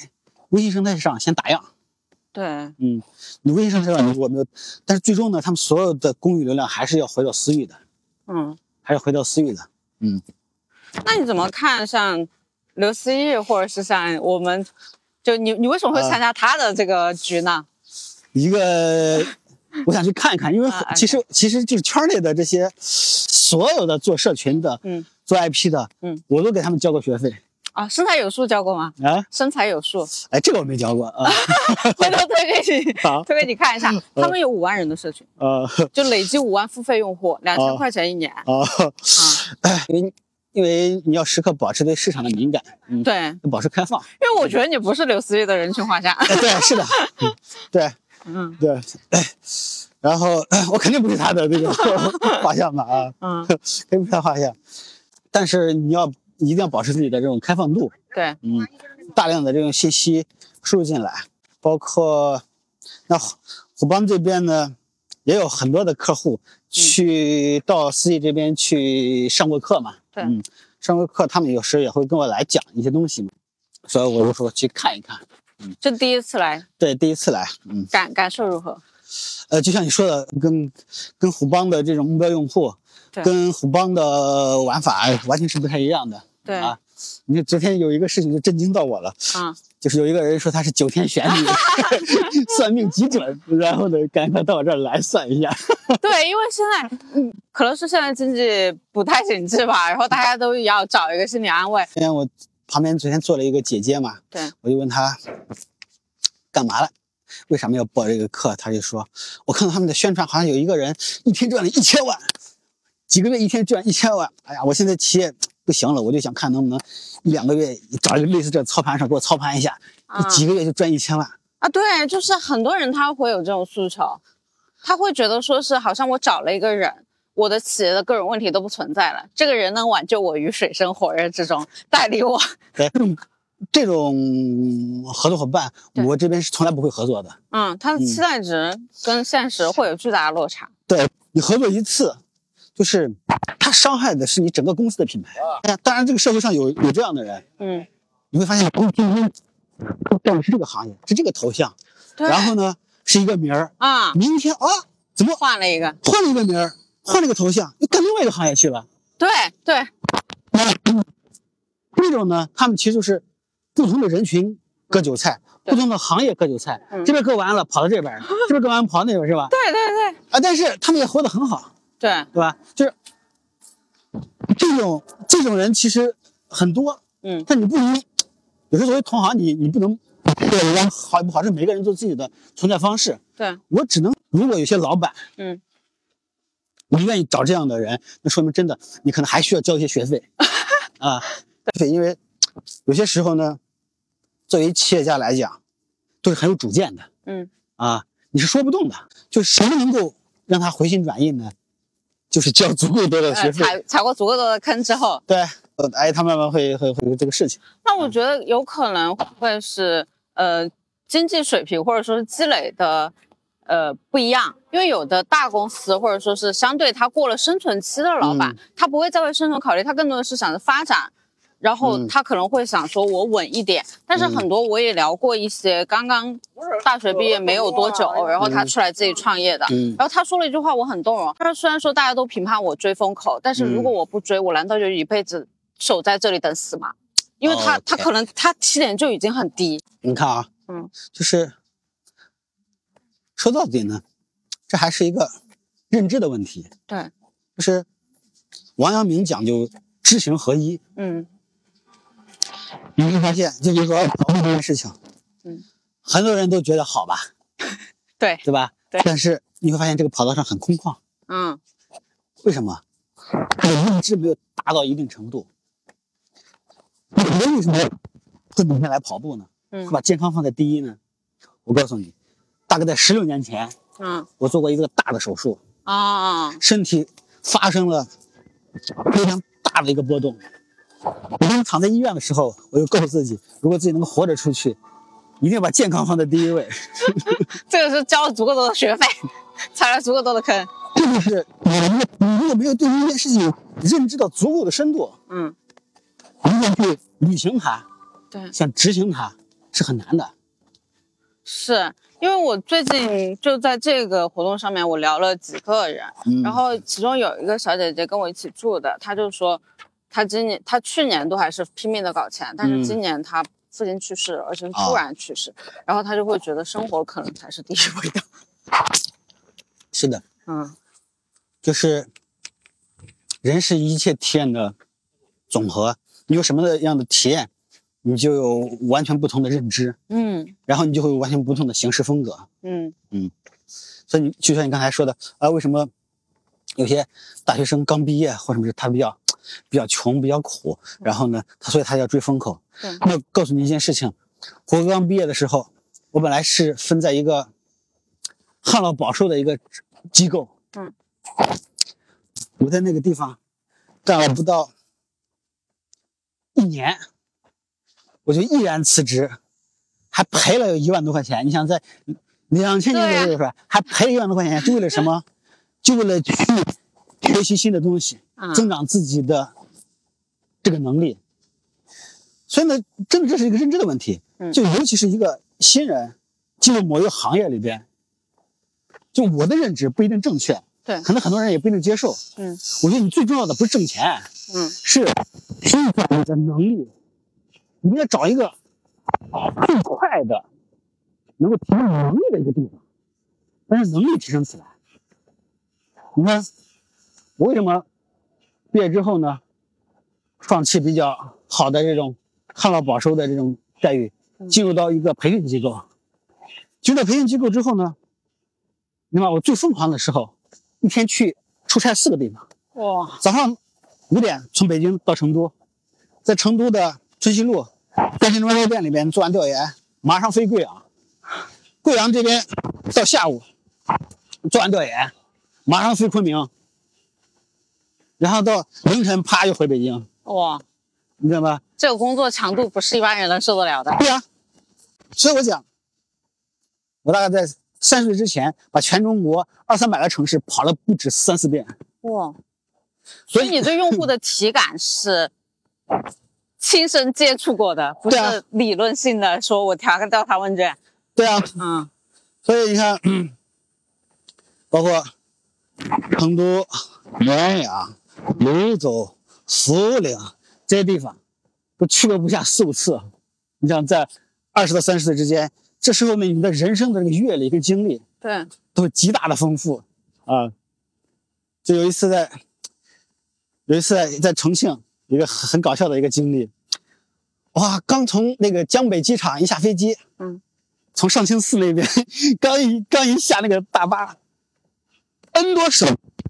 微信生态上先打样，对，嗯，你微信生态上如果没有，但是最终呢，他们所有的公域流量还是要回到私域的，嗯，还是回到私域的。嗯，那你怎么看像刘思义，或者是像我们，就你你为什么会参加他的这个局呢？一个我想去看一看，因为啊其实其实就是圈内的这些所有的做社群的，嗯，做 IP 的，嗯，我都给他们交过学费啊，身材有数交过吗？啊，身材有数，哎，这个我没交过啊 回头推给你，好推给你看一下。他们有五万人的社群，呃就累计五万付费用户，两千哦块钱一年。啊，因为因为你要时刻保持对市场的敏感，嗯，对，要保持开放，因为我觉得你不是刘思义的人群画像。哎，对，是的，嗯对嗯。对，哎，然后我肯定不是他的那个 画像吧啊，嗯，肯定不是他画像，但是你要一定要保持自己的这种开放度，对，嗯，大量的这种信息输入进来，包括那虎虎帮这边呢，也有很多的客户去到四季这边去上过课嘛，对。嗯，上过课，他们有时也会跟我来讲一些东西嘛，所以我就说去看一看。嗯。这第一次来，对，第一次来，嗯，感感受如何？呃，就像你说的，跟跟虎帮的这种目标用户，对。跟虎帮的玩法完全是不太一样的。对，啊，你看昨天有一个事情就震惊到我了，嗯，就是有一个人说他是九天玄女，算命极准，然后呢，赶快到我这儿来算一下。对，因为现在，嗯，可能是现在经济不太景气吧，然后大家都要找一个心理安慰。今天我旁边昨天坐了一个姐姐嘛，对，我就问她干嘛了，为什么要报这个课？她就说，我看到他们的宣传，好像有一个人一天赚了一千万，几个月一天赚一千万。哎呀，我现在企业不行了，我就想看能不能一两个月找一个类似这操盘手给我操盘一下，啊几个月就赚一千万。啊，对，就是很多人他会有这种诉求，他会觉得说是好像我找了一个人，我的企业的各种问题都不存在了，这个人能挽救我于水深火热之中，带领我。对，这种合作伙伴，我这边是从来不会合作的。嗯，他的期待值跟现实会有巨大的落差。对你合作一次，就是他伤害的是你整个公司的品牌。哎呀，当然这个社会上有有这样的人，嗯，你会发现，哦，今天干的是这个行业，是这个头像，对。然后呢是一个名儿，啊，明天啊怎么换了一个，换了一个名儿，换了一个头像，又干另外一个行业去了。对对，这种呢，他们其实就是不同的人群割韭菜，不同的行业割韭菜，嗯这边割完了跑到这边儿，这边割完跑到那边是吧？对对对啊，但是他们也活得很好。对，对吧？就是这种这种人其实很多，嗯但你不能，有时候作为同行，你你不能对人家好与不好，是每个人做自己的存在方式。对，我只能，如果有些老板，嗯，你愿意找这样的人，那说明真的你可能还需要交一些学费 啊。对，因为有些时候呢，作为企业家来讲，都是很有主见的嗯啊，你是说不动的。就是什么能够让他回心转意呢？就是交足够多的学呃，费。踩踩过足够多的坑之后，对，呃，哎，他慢慢会会会有这个事情。那我觉得有可能会是呃经济水平或者说是积累的呃不一样，因为有的大公司或者说是相对他过了生存期的老板，嗯他不会再为生存考虑，他更多的是想着发展。然后嗯他可能会想说，我稳一点。但是很多我也聊过一些刚刚大学毕业没有多久，然后他出来自己创业的，嗯然后他说了一句话，我很动容。他说：“虽然说大家都评判我追风口，但是如果我不追，我难道就一辈子守在这里等死吗？因为他、他可能他起点就已经很低。你看啊，嗯，就是说到底呢，这还是一个认知的问题。对，就是王阳明讲究知行合一，嗯你会发现，就比如说跑步这件事情，嗯，很多人都觉得好吧，对，对吧？对但是你会发现这个跑道上很空旷，嗯为什么？他的认知没有达到一定程度。你为什么会每天来跑步呢？嗯会把健康放在第一呢？我告诉你，大概在十六年前，嗯我做过一个大的手术，啊，身体发生了非常大的一个波动。我当时躺在医院的时候，我就告诉自己，如果自己能活着出去，一定要把健康放在第一位。这个是交了足够多的学费，踩了足够多的坑。这就是你如果你如果没有对一件事情有认知到足够的深度，嗯，你想去履行它，对，想执行它是很难的。是因为我最近就在这个活动上面，我聊了几个人，嗯然后其中有一个小姐姐跟我一起住的，她就说，她今年他去年都还是拼命的搞钱，但是嗯。今年他父亲去世了，而且是突然去世，然后他就会觉得生活可能才是第一位的。是的，嗯。就是人是一切体验的总和，你有什么样的体验，你就有完全不同的认知，嗯。然后你就会有完全不同的行事风格。嗯。嗯。所以你就像你刚才说的啊，为什么有些大学生刚毕业或者是他比较比较穷、比较苦，然后呢，他所以他要追风口。对那告诉你一件事情，我刚毕业的时候，我本来是分在一个旱涝保收的一个机构，嗯，我在那个地方干了不到一年，我就毅然辞职，还赔了有一万多块钱。你想在两千年左右的时候，还赔一万多块钱，就为了什么？就为了去学习新的东西，嗯增长自己的这个能力。所以呢，真的这是一个认知的问题。嗯就尤其是一个新人进入某一个行业里边，就我的认知不一定正确，对可能很多人也不一定接受。嗯我觉得你最重要的不是挣钱，嗯是推广你的能力。你要找一个最快的能够提升能力的一个地方，但是能力提升起来。你看，我为什么毕业之后呢，放弃比较好的这种旱涝保收的这种待遇，进入到一个培训机构？进入到培训机构之后呢，你看我最疯狂的时候，一天去出差四个地方。哇早上五点从北京到成都，在成都的春熙路电信中药店里边做完调研，马上飞贵阳。贵阳这边到下午做完调研，马上飞昆明，然后到凌晨啪又回北京，哇，你知道吗？这个工作强度不是一般人能受得了的。对呀、所以我讲，我大概在三十岁之前把全中国二三百个城市跑了不止三四遍，哇，所以你对用户的体感是亲身接触过的，不是理论性的说我调个调查问卷。对啊，嗯所以你看，包括成都、绵阳、泸州、涪陵这些地方，都去过不下四五次。你想在二十到三十岁之间，这时候呢，你的人生的这个阅历跟经历对，都是极大的丰富啊。就有一次在，有一次在在重庆，一个很很搞笑的一个经历。哇，刚从那个江北机场一下飞机，嗯，从上清寺那边 刚一刚一下那个大巴，N 多手，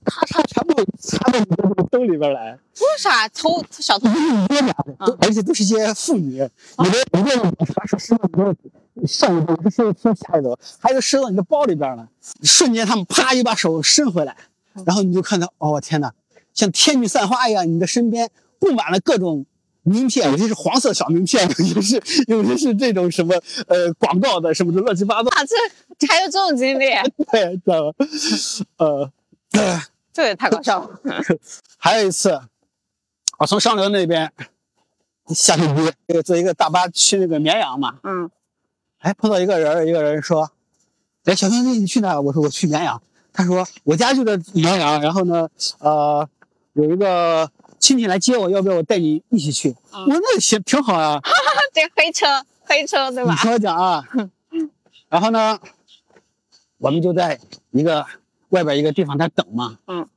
咔嚓全部插到你的这个兜里边来，为啥偷小偷？一多俩的，都而且都是一些妇女，有的有的人把手伸到你的上一兜，伸到下一兜，还有伸到你的包里边了，瞬间他们啪一把手伸回来，然后你就看到，哦天哪，像天女散花一样，你的身边布满了各种。名片，有些是黄色小名片，有些是有些是这种什么呃广告的什么的乱七八糟，啊，这还有这种经历，对，知道吗？呃，呃 这也太搞笑了。还有一次，我从上流那边下飞机，这个坐一个大巴去那个绵阳嘛，嗯哎，碰到一个人，一个人说：“哎，小兄弟，你去哪？”我说：“我去绵阳。”他说：“我家就在绵阳，然后呢，呃，有一个亲戚来接我，要不要我带你一起去？”嗯我说：“那行，挺好啊。这黑车，黑车对吧你？听我讲啊，然后呢，我们就在一个外边一个地方在等嘛。嗯。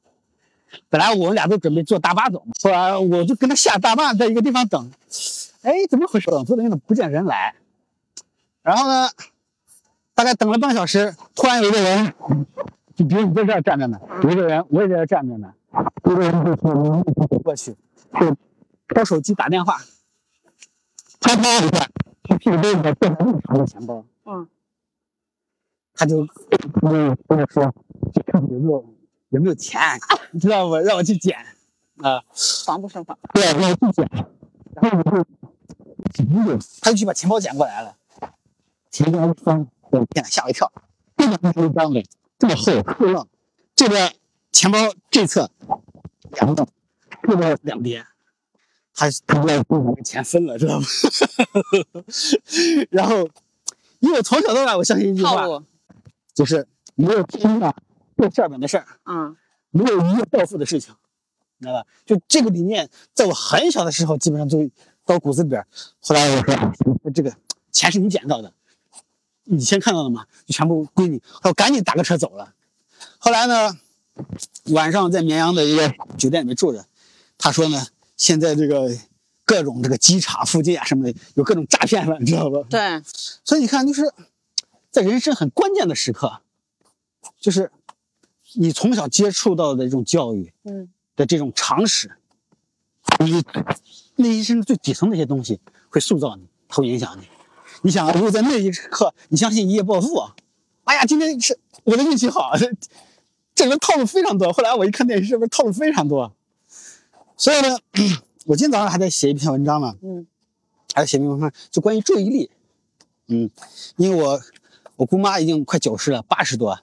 本来我们俩都准备坐大巴走嘛，后来我就跟他下大巴，在一个地方等。哎，怎么回事？等坐的那不见人来。然后呢，大概等了半个小时，突然有一个人，就比如你在这儿站着呢，有一个人我也在这儿站着呢，有个人就从我走过去，就掏手机打电话，啪啪一下，屁股兜里边攥着那么长的钱包，嗯，他就跟我跟我说，去有没有有没有钱，你知道吗？让我去捡啊，防不胜防。对，让我去捡，然后我就他就去把钱包捡过来了，钱包一翻，我天，吓我一跳，这边还是一张的，这么厚，厚浪，这边钱包这侧两个，这边两边。他他不知道跟我们钱分了，知道吗？然后，因为我从小到大我相信一句话，就是没有天上掉馅饼的事儿，嗯没有一夜暴富的事情，你知道吧？就这个理念，在我很小的时候基本上就到骨子里边。后来我说，哎这个钱是你捡到的，你先看到的嘛，就全部归你。我赶紧打个车走了。后来呢，晚上在绵阳的一个酒店里面住着，他说呢，现在这个各种这个机场附近啊什么的，有各种诈骗了，你知道吧？对，所以你看，就是在人生很关键的时刻，就是你从小接触到的这种教育嗯的这种常识，你内心最底层的一些东西会塑造你，它会影响你。你想啊，如果在那一刻你相信一夜暴富啊，哎呀，今天是我的运气好，这这里面套路非常多。后来我一看电视，这边套路非常多。所以呢，我今天早上还在写一篇文章呢，嗯还在写一篇文章，就关于注意力。嗯，因为我我姑妈已经快九十了，八十多，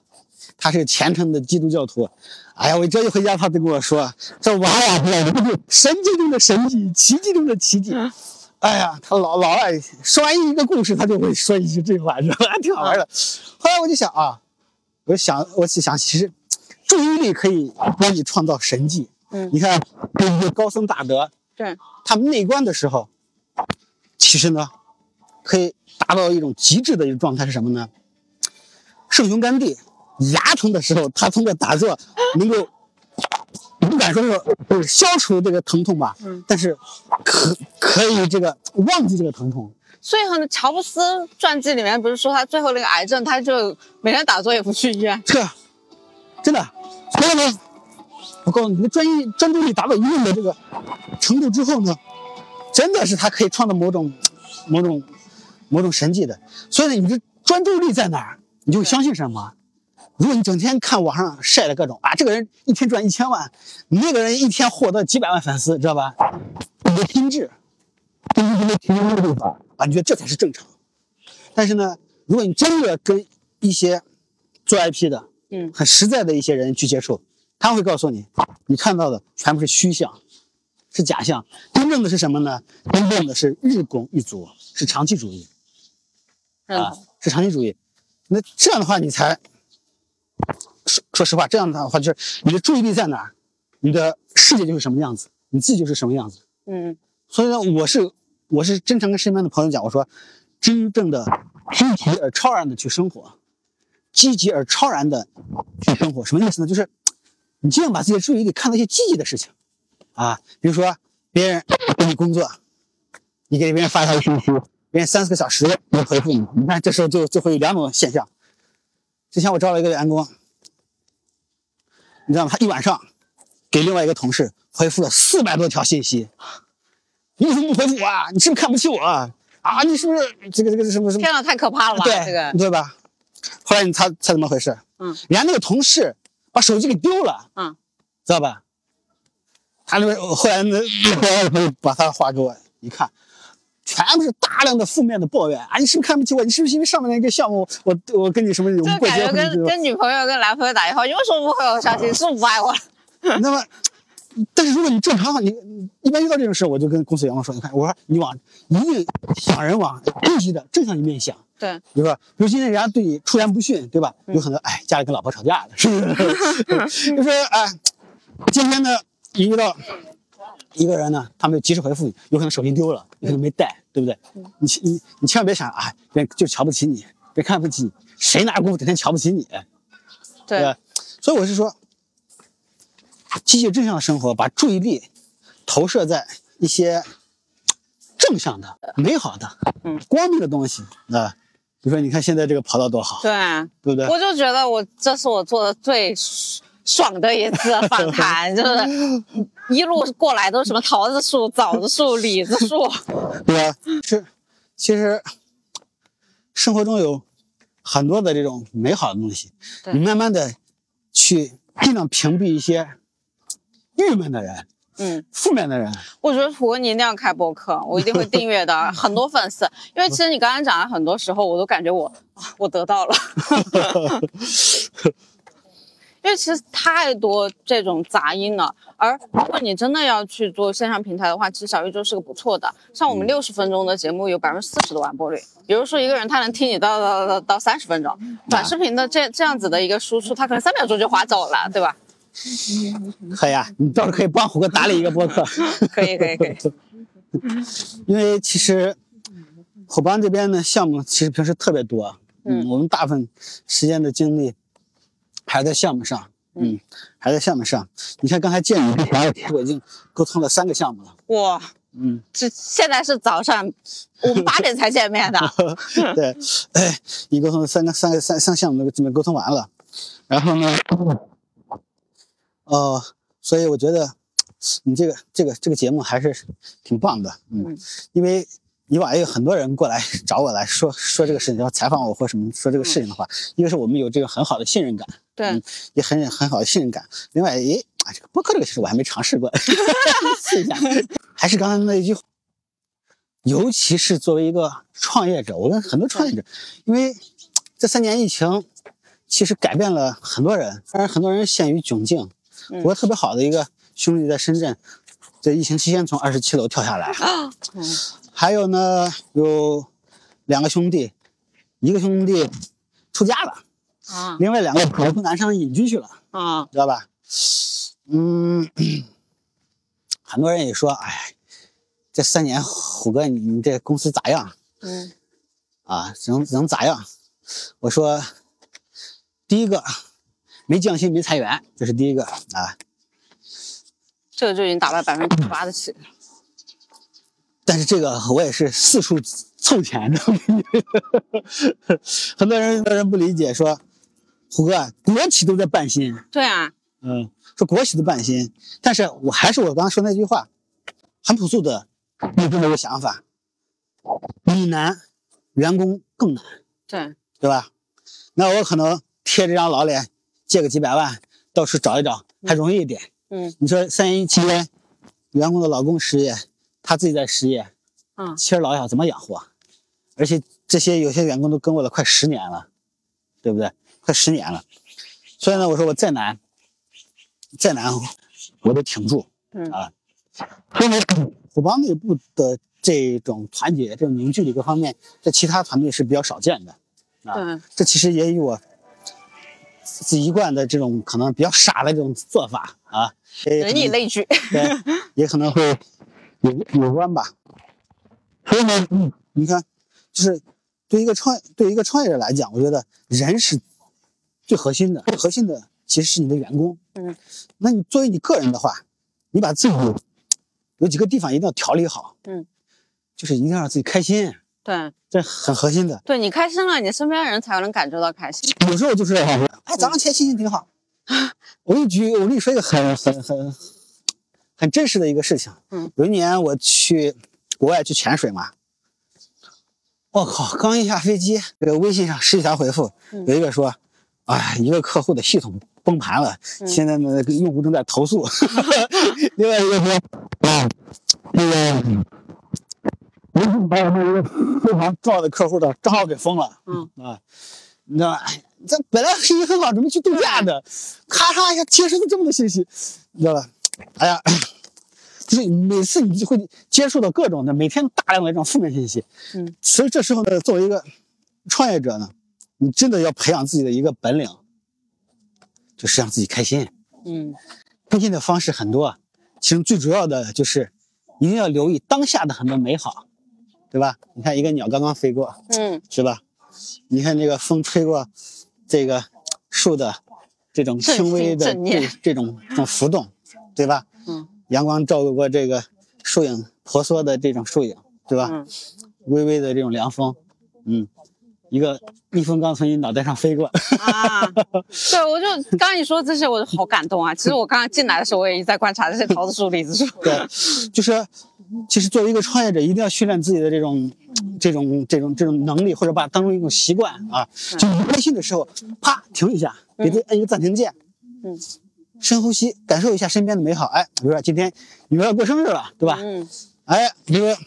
她是虔诚的基督教徒。哎呀，我这一回家，他就跟我说：“这娃呀，这是神迹中的神迹，奇迹中的奇迹。”哎呀，他老老爱说完一个故事，他就会说一句这话，知道吧？还 挺好玩的。后来我就想啊，我就想，我就想，其实注意力可以帮你创造神迹。嗯你看，这个高僧大德，对，他们内观的时候，其实呢，可以达到一种极致的一种状态是什么呢？圣雄甘地牙疼的时候，他通过打坐能够，不敢说是就是消除这个疼痛吧，嗯但是可可以这个忘记这个疼痛。所以很乔布斯传记里面不是说他最后那个癌症，他就每天打坐也不去医院。这真的，所以呢，我告诉你，你的专一专注力达到一定的这个程度之后呢，真的是他可以创造某种某种某种神迹的。所以呢，你的专注力在哪儿，你就相信什么。如果你整天看网上晒的各种啊，这个人一天赚一千万，那个人一天获得几百万粉丝，知道吧？你的心智，根据这个提升的地方啊，你觉得这才是正常。但是呢，如果你真的跟一些做 IP 的，嗯很实在的一些人去接触，他们会告诉你，你看到的全部是虚像，是假象，真正的是什么呢？真正的是日拱一卒，是长期主义啊，是长期主义。那这样的话，你才说说实话，这样的话就是你的注意力在哪儿，你的世界就是什么样子，你自己就是什么样子。嗯所以呢，我是我是经常跟身边的朋友讲，我说，真正的积极而超然的去生活，积极而超然的去生活，什么意思呢？就是你尽量把自己的注意力看到一些积极的事情，啊，比如说别人给你工作，你给别人发一条信息，别人三四个小时没回复你，你看这时候就就会有两种现象。之前我招了一个员工，你知道吗？他一晚上给另外一个同事回复了四百多条信息。你为什么不回复我啊？你是不是看不起我啊？啊，你是不是这个这个什么什么？天呐，太可怕了吧？对，这个，对吧？后来你猜猜怎么回事？嗯，人家那个同事把手机给丢了，嗯，知道吧？他那边后来那 把他的话给我一看，全部是大量的负面的抱怨啊！你是不是看不起我？你是不是因为上面那个项目，我我跟你什么有过这感觉跟跟女朋友、跟男朋友打电话，你为什么不回我消息？是不爱我了？那么，但是如果你正常，你你一般遇到这种事，我就跟公司员工说，你看，我说你往一定想人往积极的正向一面想。对，比如说，比如今天人家对你出言不逊，对吧？有很多哎，家里跟老婆吵架了，是不是？就说哎，今天呢，一遇到一个人呢，他没有及时回复你，有可能手机丢了，有可能没带，对不对？你你你千万别想啊，别人就瞧不起你，别看不起你，谁拿功夫整天瞧不起你？对对？所以我是说，积极正向的生活，把注意力投射在一些正向的、美好的、嗯光明的东西啊。比如说，你看现在这个跑道多好，对，对不对？我就觉得我这是我做的最爽的一次访谈，就是一路过来都是什么桃子树、枣子树、李子树，对啊？是，其实生活中有很多的这种美好的东西，你慢慢的去尽量屏蔽一些郁闷的人、嗯，负面的人。我觉得虎哥你一定要开播客，我一定会订阅的，很多粉丝。因为其实你刚刚讲的很多时候，我都感觉我啊我得到了。因为其实太多这种杂音了，而如果你真的要去做线上平台的话，其实小宇宙是个不错的。像我们六十分钟的节目有百分之四十的完播率，比如说一个人他能听你到到到到三十分钟，短视频的这这样子的一个输出，他可能三秒钟就划走了，对吧？可以啊，你倒是可以帮虎哥打理一个播客。可以可以可以，因为其实虎帮这边的项目其实平时特别多，嗯我们大部分时间的精力还在项目上，嗯，还在项目上。你看刚才见你之前，我已经沟通了三个项目了，哇，嗯，这现在是早上我们八点才见面的，对，哎，一沟通三个三个三三个项目都基本沟通完了，然后呢，哦、所以我觉得你这个这个这个节目还是挺棒的，嗯，嗯。因为以往也有很多人过来找我来说说这个事情，要采访我或什么说这个事情的话，一个是我们有这个很好的信任感，对嗯，也很很好的信任感，另外，诶，啊，这个播客这个其实我还没尝试过，试一下，还是刚才那一句话。尤其是作为一个创业者，我跟很多创业者，因为这三年疫情，其实改变了很多人，但是很多人陷于窘境。嗯我特别好的一个兄弟在深圳，在疫情期间从二十七楼跳下来。嗯还有呢，有两个兄弟，一个兄弟出家了，啊另外两个跑到南山隐居去了，啊，知道吧？嗯，很多人也说，哎，这三年虎哥你你这公司咋样？嗯啊，能能咋样？我说，第一个没降薪没裁员，这是第一个啊。这个就已经打败百分之八的企业。但是这个我也是四处凑钱的，很多人很多人不理解，说虎哥国企都在半薪，对啊，嗯，说国企都半薪，但是我还是我刚刚说那句话，很朴素的有这么一个想法，你难，员工更难。对，对吧？那我可能贴这张老脸，借个几百万，到处找一找，还容易一点。嗯你说三年期间，员工的老公失业，他自己在失业，嗯妻儿老小怎么养活？而且这些有些员工都跟我了快十年了，对不对？快十年了。所以呢，我说我再难，再难，我得挺住嗯啊。所以呢，虎帮内部的这种团结、这种凝聚力各方面，在其他团队是比较少见的。啊对，这其实也与我自一贯的这种可能比较傻的这种做法啊，人以类聚。对，也可能会有有关吧。所以呢，嗯，你看，就是对一个创对一个创业者来讲，我觉得人是最核心的，最核心的其实是你的员工。嗯，那你作为你个人的话，你把自己有几个地方一定要调理好。嗯，就是一定要让自己开心，对，这很核心的。对你开心了，你身边人才能感受到开心。有时候就是，哎，早上起来心情挺好。我给你举，我跟你说一个很很很很真实的一个事情。嗯，有一年我去国外去潜水嘛，我靠，刚一下飞机，这个微信上十几条回复，嗯有一个说，哎，一个客户的系统崩盘了，嗯现在呢用户正在投诉。另外一个说，啊，那个。我们一个非常重要的客户的账号给封了。嗯啊，你知道吧？哎这本来很好，准备去度假的，咔嚓一下接收到这么多信息，你知道吧？哎呀，就是每次你就会接触到各种的每天大量的这种负面信息。嗯，所以这时候呢，作为一个创业者呢，你真的要培养自己的一个本领，就是让自己开心。嗯开心的方式很多，其中最主要的就是一定要留意当下的很多美好，对吧？你看一个鸟刚刚飞过，嗯是吧？你看这个风吹过这个树的这种轻微的这这种这种浮动，对吧？嗯阳光照过过这个树影婆娑的这种树影，对吧？嗯，微微的这种凉风，嗯，一个蜜蜂刚从你脑袋上飞过，啊，对，我就刚刚你说这些，我就好感动啊。其实我刚刚进来的时候，我也一直在观察这些桃子树、李子树。对，就是其实作为一个创业者，一定要训练自己的这种、这种、这种、这种能力，或者把它当成一种习惯啊。就你不开心的时候，啪停一下，给自己按一个暂停键，嗯，深呼吸，感受一下身边的美好。哎，比如说今天女儿要过生日了，对吧？嗯哎，比如说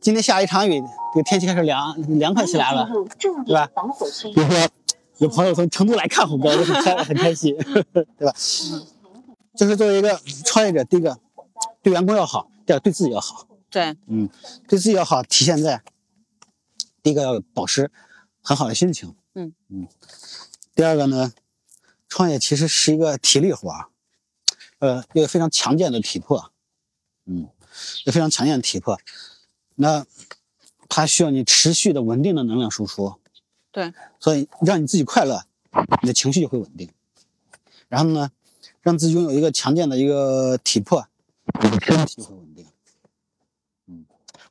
今天下了一场雨，这个天气开始凉凉快起来了，对吧？比如说有朋友从成都来看虎哥，我很开很开心，对吧？就是作为一个创业者，第一个对员工要好，第二对自己要好。对，嗯，对自己要好，体现在第一个要保持很好的心情。嗯嗯，第二个呢，创业其实是一个体力活儿，呃，一个非常强健的体魄。嗯，一个非常强健的体魄，那它需要你持续的稳定的能量输出。对，所以让你自己快乐，你的情绪就会稳定。然后呢，让自己拥有一个强健的一个体魄，你的身体就会稳定。嗯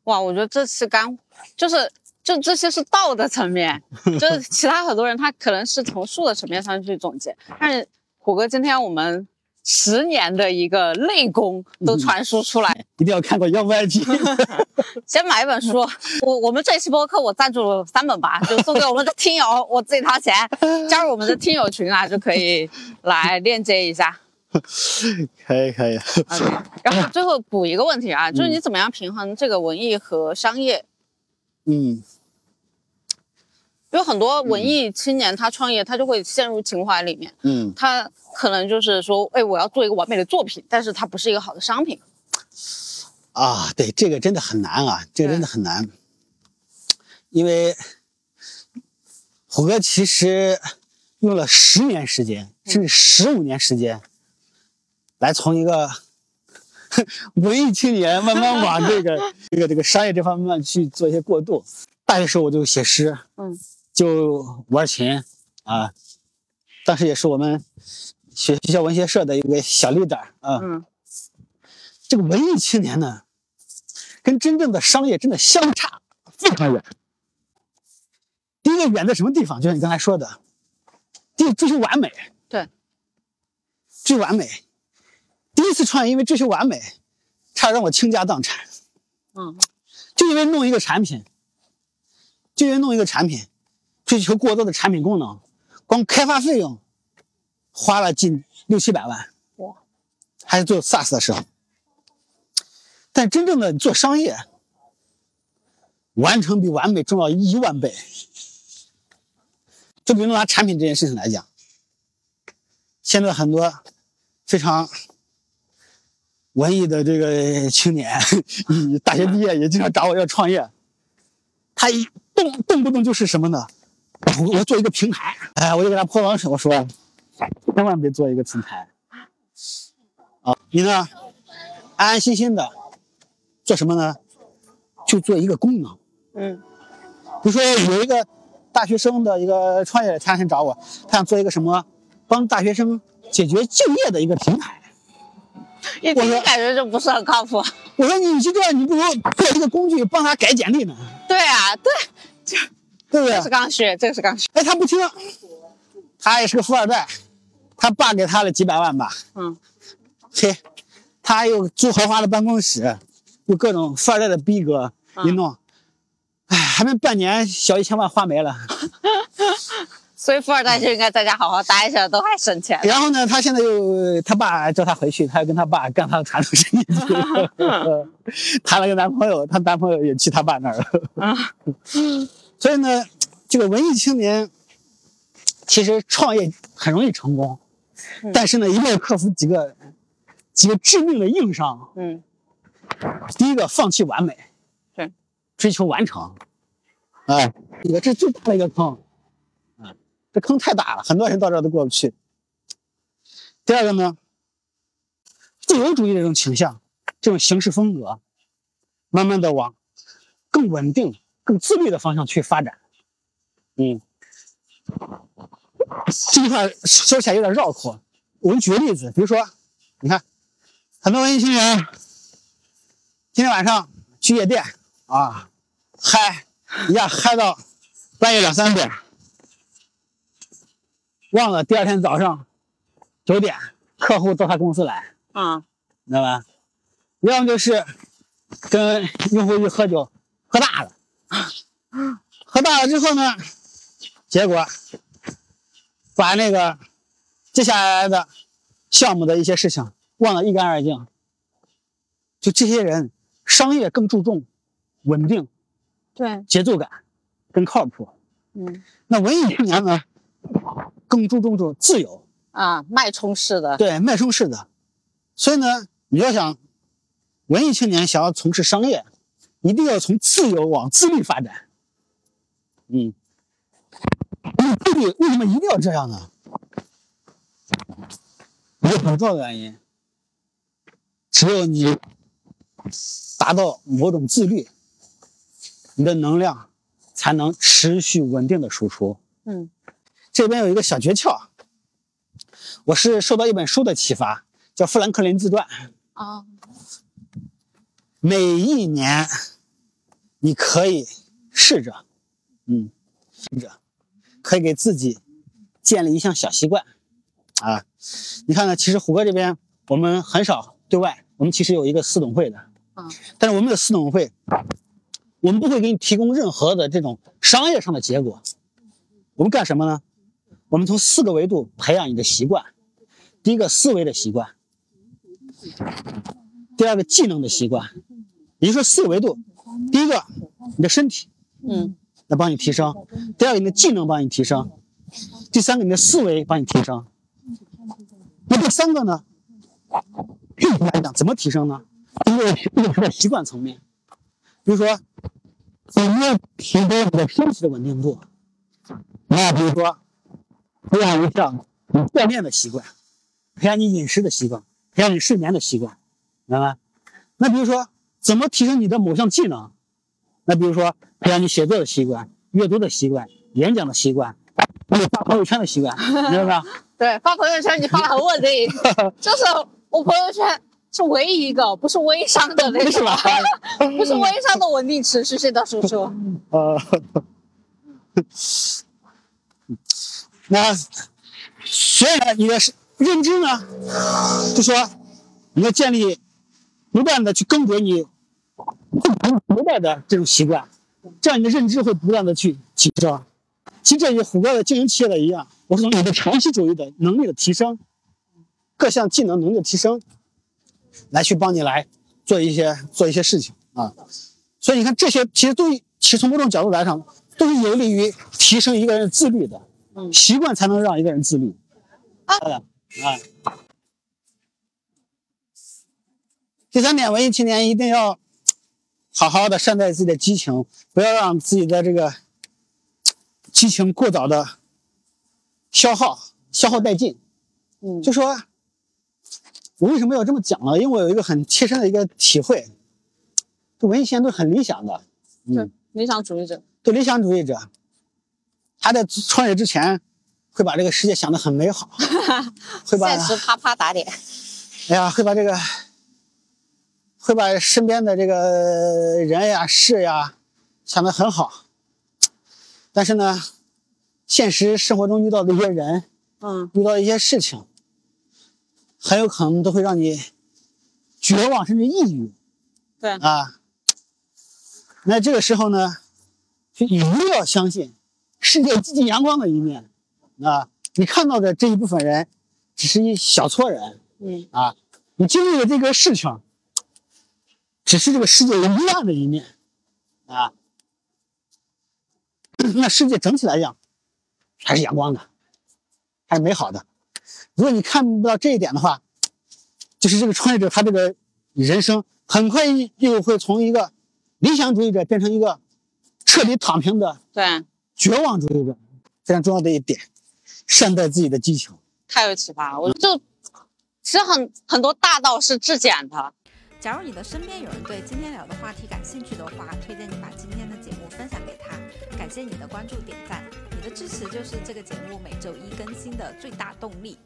哇，我觉得这是干，就是就这些是道的层面，就是其他很多人他可能是从术的层面上去总结，但是虎哥今天我们十年的一个内功都传输出来，一定要看过《妖不 IP》。先买一本书，我我们这期播客我赞助三本吧，就送给我们的听友，我自己掏钱，加入我们的听友群啊，就可以来链接一下。可以可以然后最后补一个问题啊，就是你怎么样平衡这个文艺和商业？嗯有很多文艺青年他创业，他就会陷入情怀里面，嗯。他可能就是说，哎，我要做一个完美的作品，但是它不是一个好的商品。啊，对，这个真的很难啊，这个真的很难，因为虎哥其实用了十年时间，甚至十五年时间，来从一个 文艺青年慢慢往这个 这个这个商业这方面去做一些过渡。大学时候我就写诗，嗯，就玩琴啊，当时也是我们学学校文学社的一个小 leader 啊。嗯这个文艺青年呢，跟真正的商业真的相差非常远。第一个远在什么地方？就像你刚才说的，第一追求完美，对，追求完美。第一次创业，因为追求完美，差点让我倾家荡产。嗯就因为弄一个产品，就因为弄一个产品，追求过多的产品功能，光开发费用花了近六七百万。哇！还是做 SaaS 的时候。但真正的做商业，完成比完美重要一万倍。就比如拿产品这件事情来讲，现在很多非常文艺的这个青年，大学毕业也经常找我要创业，他一动动不动就是什么呢？我我要做一个平台，哎，我就给他泼冷水，我说，千万别做一个平台，啊，你呢，安安心心的做什么呢？就做一个功能。嗯比如说有一个大学生的一个创业者，前两天找我，他想做一个什么，帮大学生解决就业的一个平台。一听感觉就不是很靠谱。我说你这样，你不如做一个工具帮他改简历呢，对啊，对，对不对这是？刚需，这个是刚需。哎，他不听，他也是个富二代，他爸给他了几百万吧，嗯嘿，他又租豪华的办公室，又各种富二代的逼格一弄，哎、还没半年，小一千万花没了。所以富二代就应该在家好好待着，都还省钱。然后呢，他现在又他爸叫他回去，他要跟他爸干他的传统生意去，谈了个男朋友，他男朋友也去他爸那儿了。啊 所以呢，这个文艺青年其实创业很容易成功，嗯但是呢，一定要克服几个几个致命的硬伤。嗯第一个，放弃完美，对，追求完成。哎，这个这是最大的一个坑，啊，这坑太大了，很多人到这儿都过不去。第二个呢，自由主义的这种倾向，这种行事风格，慢慢的往更稳定、更自律的方向去发展。嗯，这句话说起来有点绕口，我们举个例子，比如说，你看，很多文艺青年今天晚上去夜店啊，嗨，一下嗨到半夜两三点，忘了第二天早上九点客户到他公司来，嗯你知道吧？要么就是跟用户去喝酒，喝大了，喝大了之后呢，结果把那个接下来的项目的一些事情忘得一干二净。就这些人，商业更注重稳定、对，节奏感更靠谱。嗯那文艺青年呢，更注重这种自由，啊，脉冲式的，对，脉冲式的。所以呢，你要想文艺青年想要从事商业，一定要从自由往自律发展。嗯，那自律为什么一定要这样呢？有很重要的原因，只有你达到某种自律，你的能量才能持续稳定的输出。嗯这边有一个小诀窍，我是受到一本书的启发，叫《富兰克林自传》。啊，每一年，你可以试着，嗯，试着，可以给自己建立一项小习惯，啊，你看看？其实虎哥这边我们很少对外，我们其实有一个私董会的，嗯，但是我们的私董会，我们不会给你提供任何的这种商业上的结果，我们干什么呢？我们从四个维度培养你的习惯，第一个思维的习惯，第二个技能的习惯，也就是说四个维度，第一个你的身体嗯来帮你提升，第二个你的技能帮你提升，第三个你的思维帮你提升。那第三个呢？具体来讲，怎么提升呢？第一个一个是在习惯层面，比如说怎么提高你的身体的稳定度？那比如说培养一项你锻炼的习惯，培养你饮食的习惯，培养你睡眠的习惯，明白吗？那比如说怎么提升你的某项技能？那比如说培养你写作的习惯、阅读的习惯、演讲的习惯，还有发朋友圈的习惯，明白吗？对，发朋友圈你发的很稳定，就是我朋友圈是唯一一个不是微商的那个，是吧？不是微商的稳定持续性的输出。呃，那所以呢，你的是认知呢，就说你要建立不断的去更迭你不同时代的这种习惯，这样你的认知会不断的去提升。其实这与虎哥的经营企业的一样，我是从你的长期主义的能力的提升，各项技能能力的提升，来去帮你来做一些做一些事情啊。所以你看，这些其实都其实从某种角度来讲，都是有利于提升一个人自律的。嗯习惯才能让一个人自律。啊啊啊！第三点，文艺青年一定要好好的善待自己的激情，不要让自己的这个激情过早的消耗、消耗殆尽。嗯就说，我为什么要这么讲呢？因为我有一个很切身的一个体会，就文艺青年都是很理想的，对嗯，理想主义者。对理想主义者，他在创业之前会把这个世界想得很美好，会把现实啪啪打脸。哎呀，会把这个，会把身边的这个人呀、事呀想得很好。但是呢，现实生活中遇到的一些人，嗯遇到一些事情，很有可能都会让你绝望甚至抑郁对，啊。那这个时候呢，就一定要相信世界积极阳光的一面啊！你看到的这一部分人，只是一小撮人。嗯啊，你经历的这个事情，只是这个世界有阴暗的一面啊。那世界整体来讲，还是阳光的，还是美好的。如果你看不到这一点的话，就是这个创业者他这个人生很快又会从一个理想主义者变成一个彻底躺平的对，绝望主义者。非常重要的一点，善待自己的激情。太有启发了。我就其实很很多大道是质检的。假如你的身边有人对今天聊的话题感兴趣的话，推荐你把今天的节目分享给他。感谢你的关注点赞，你的支持就是这个节目每周一更新的最大动力。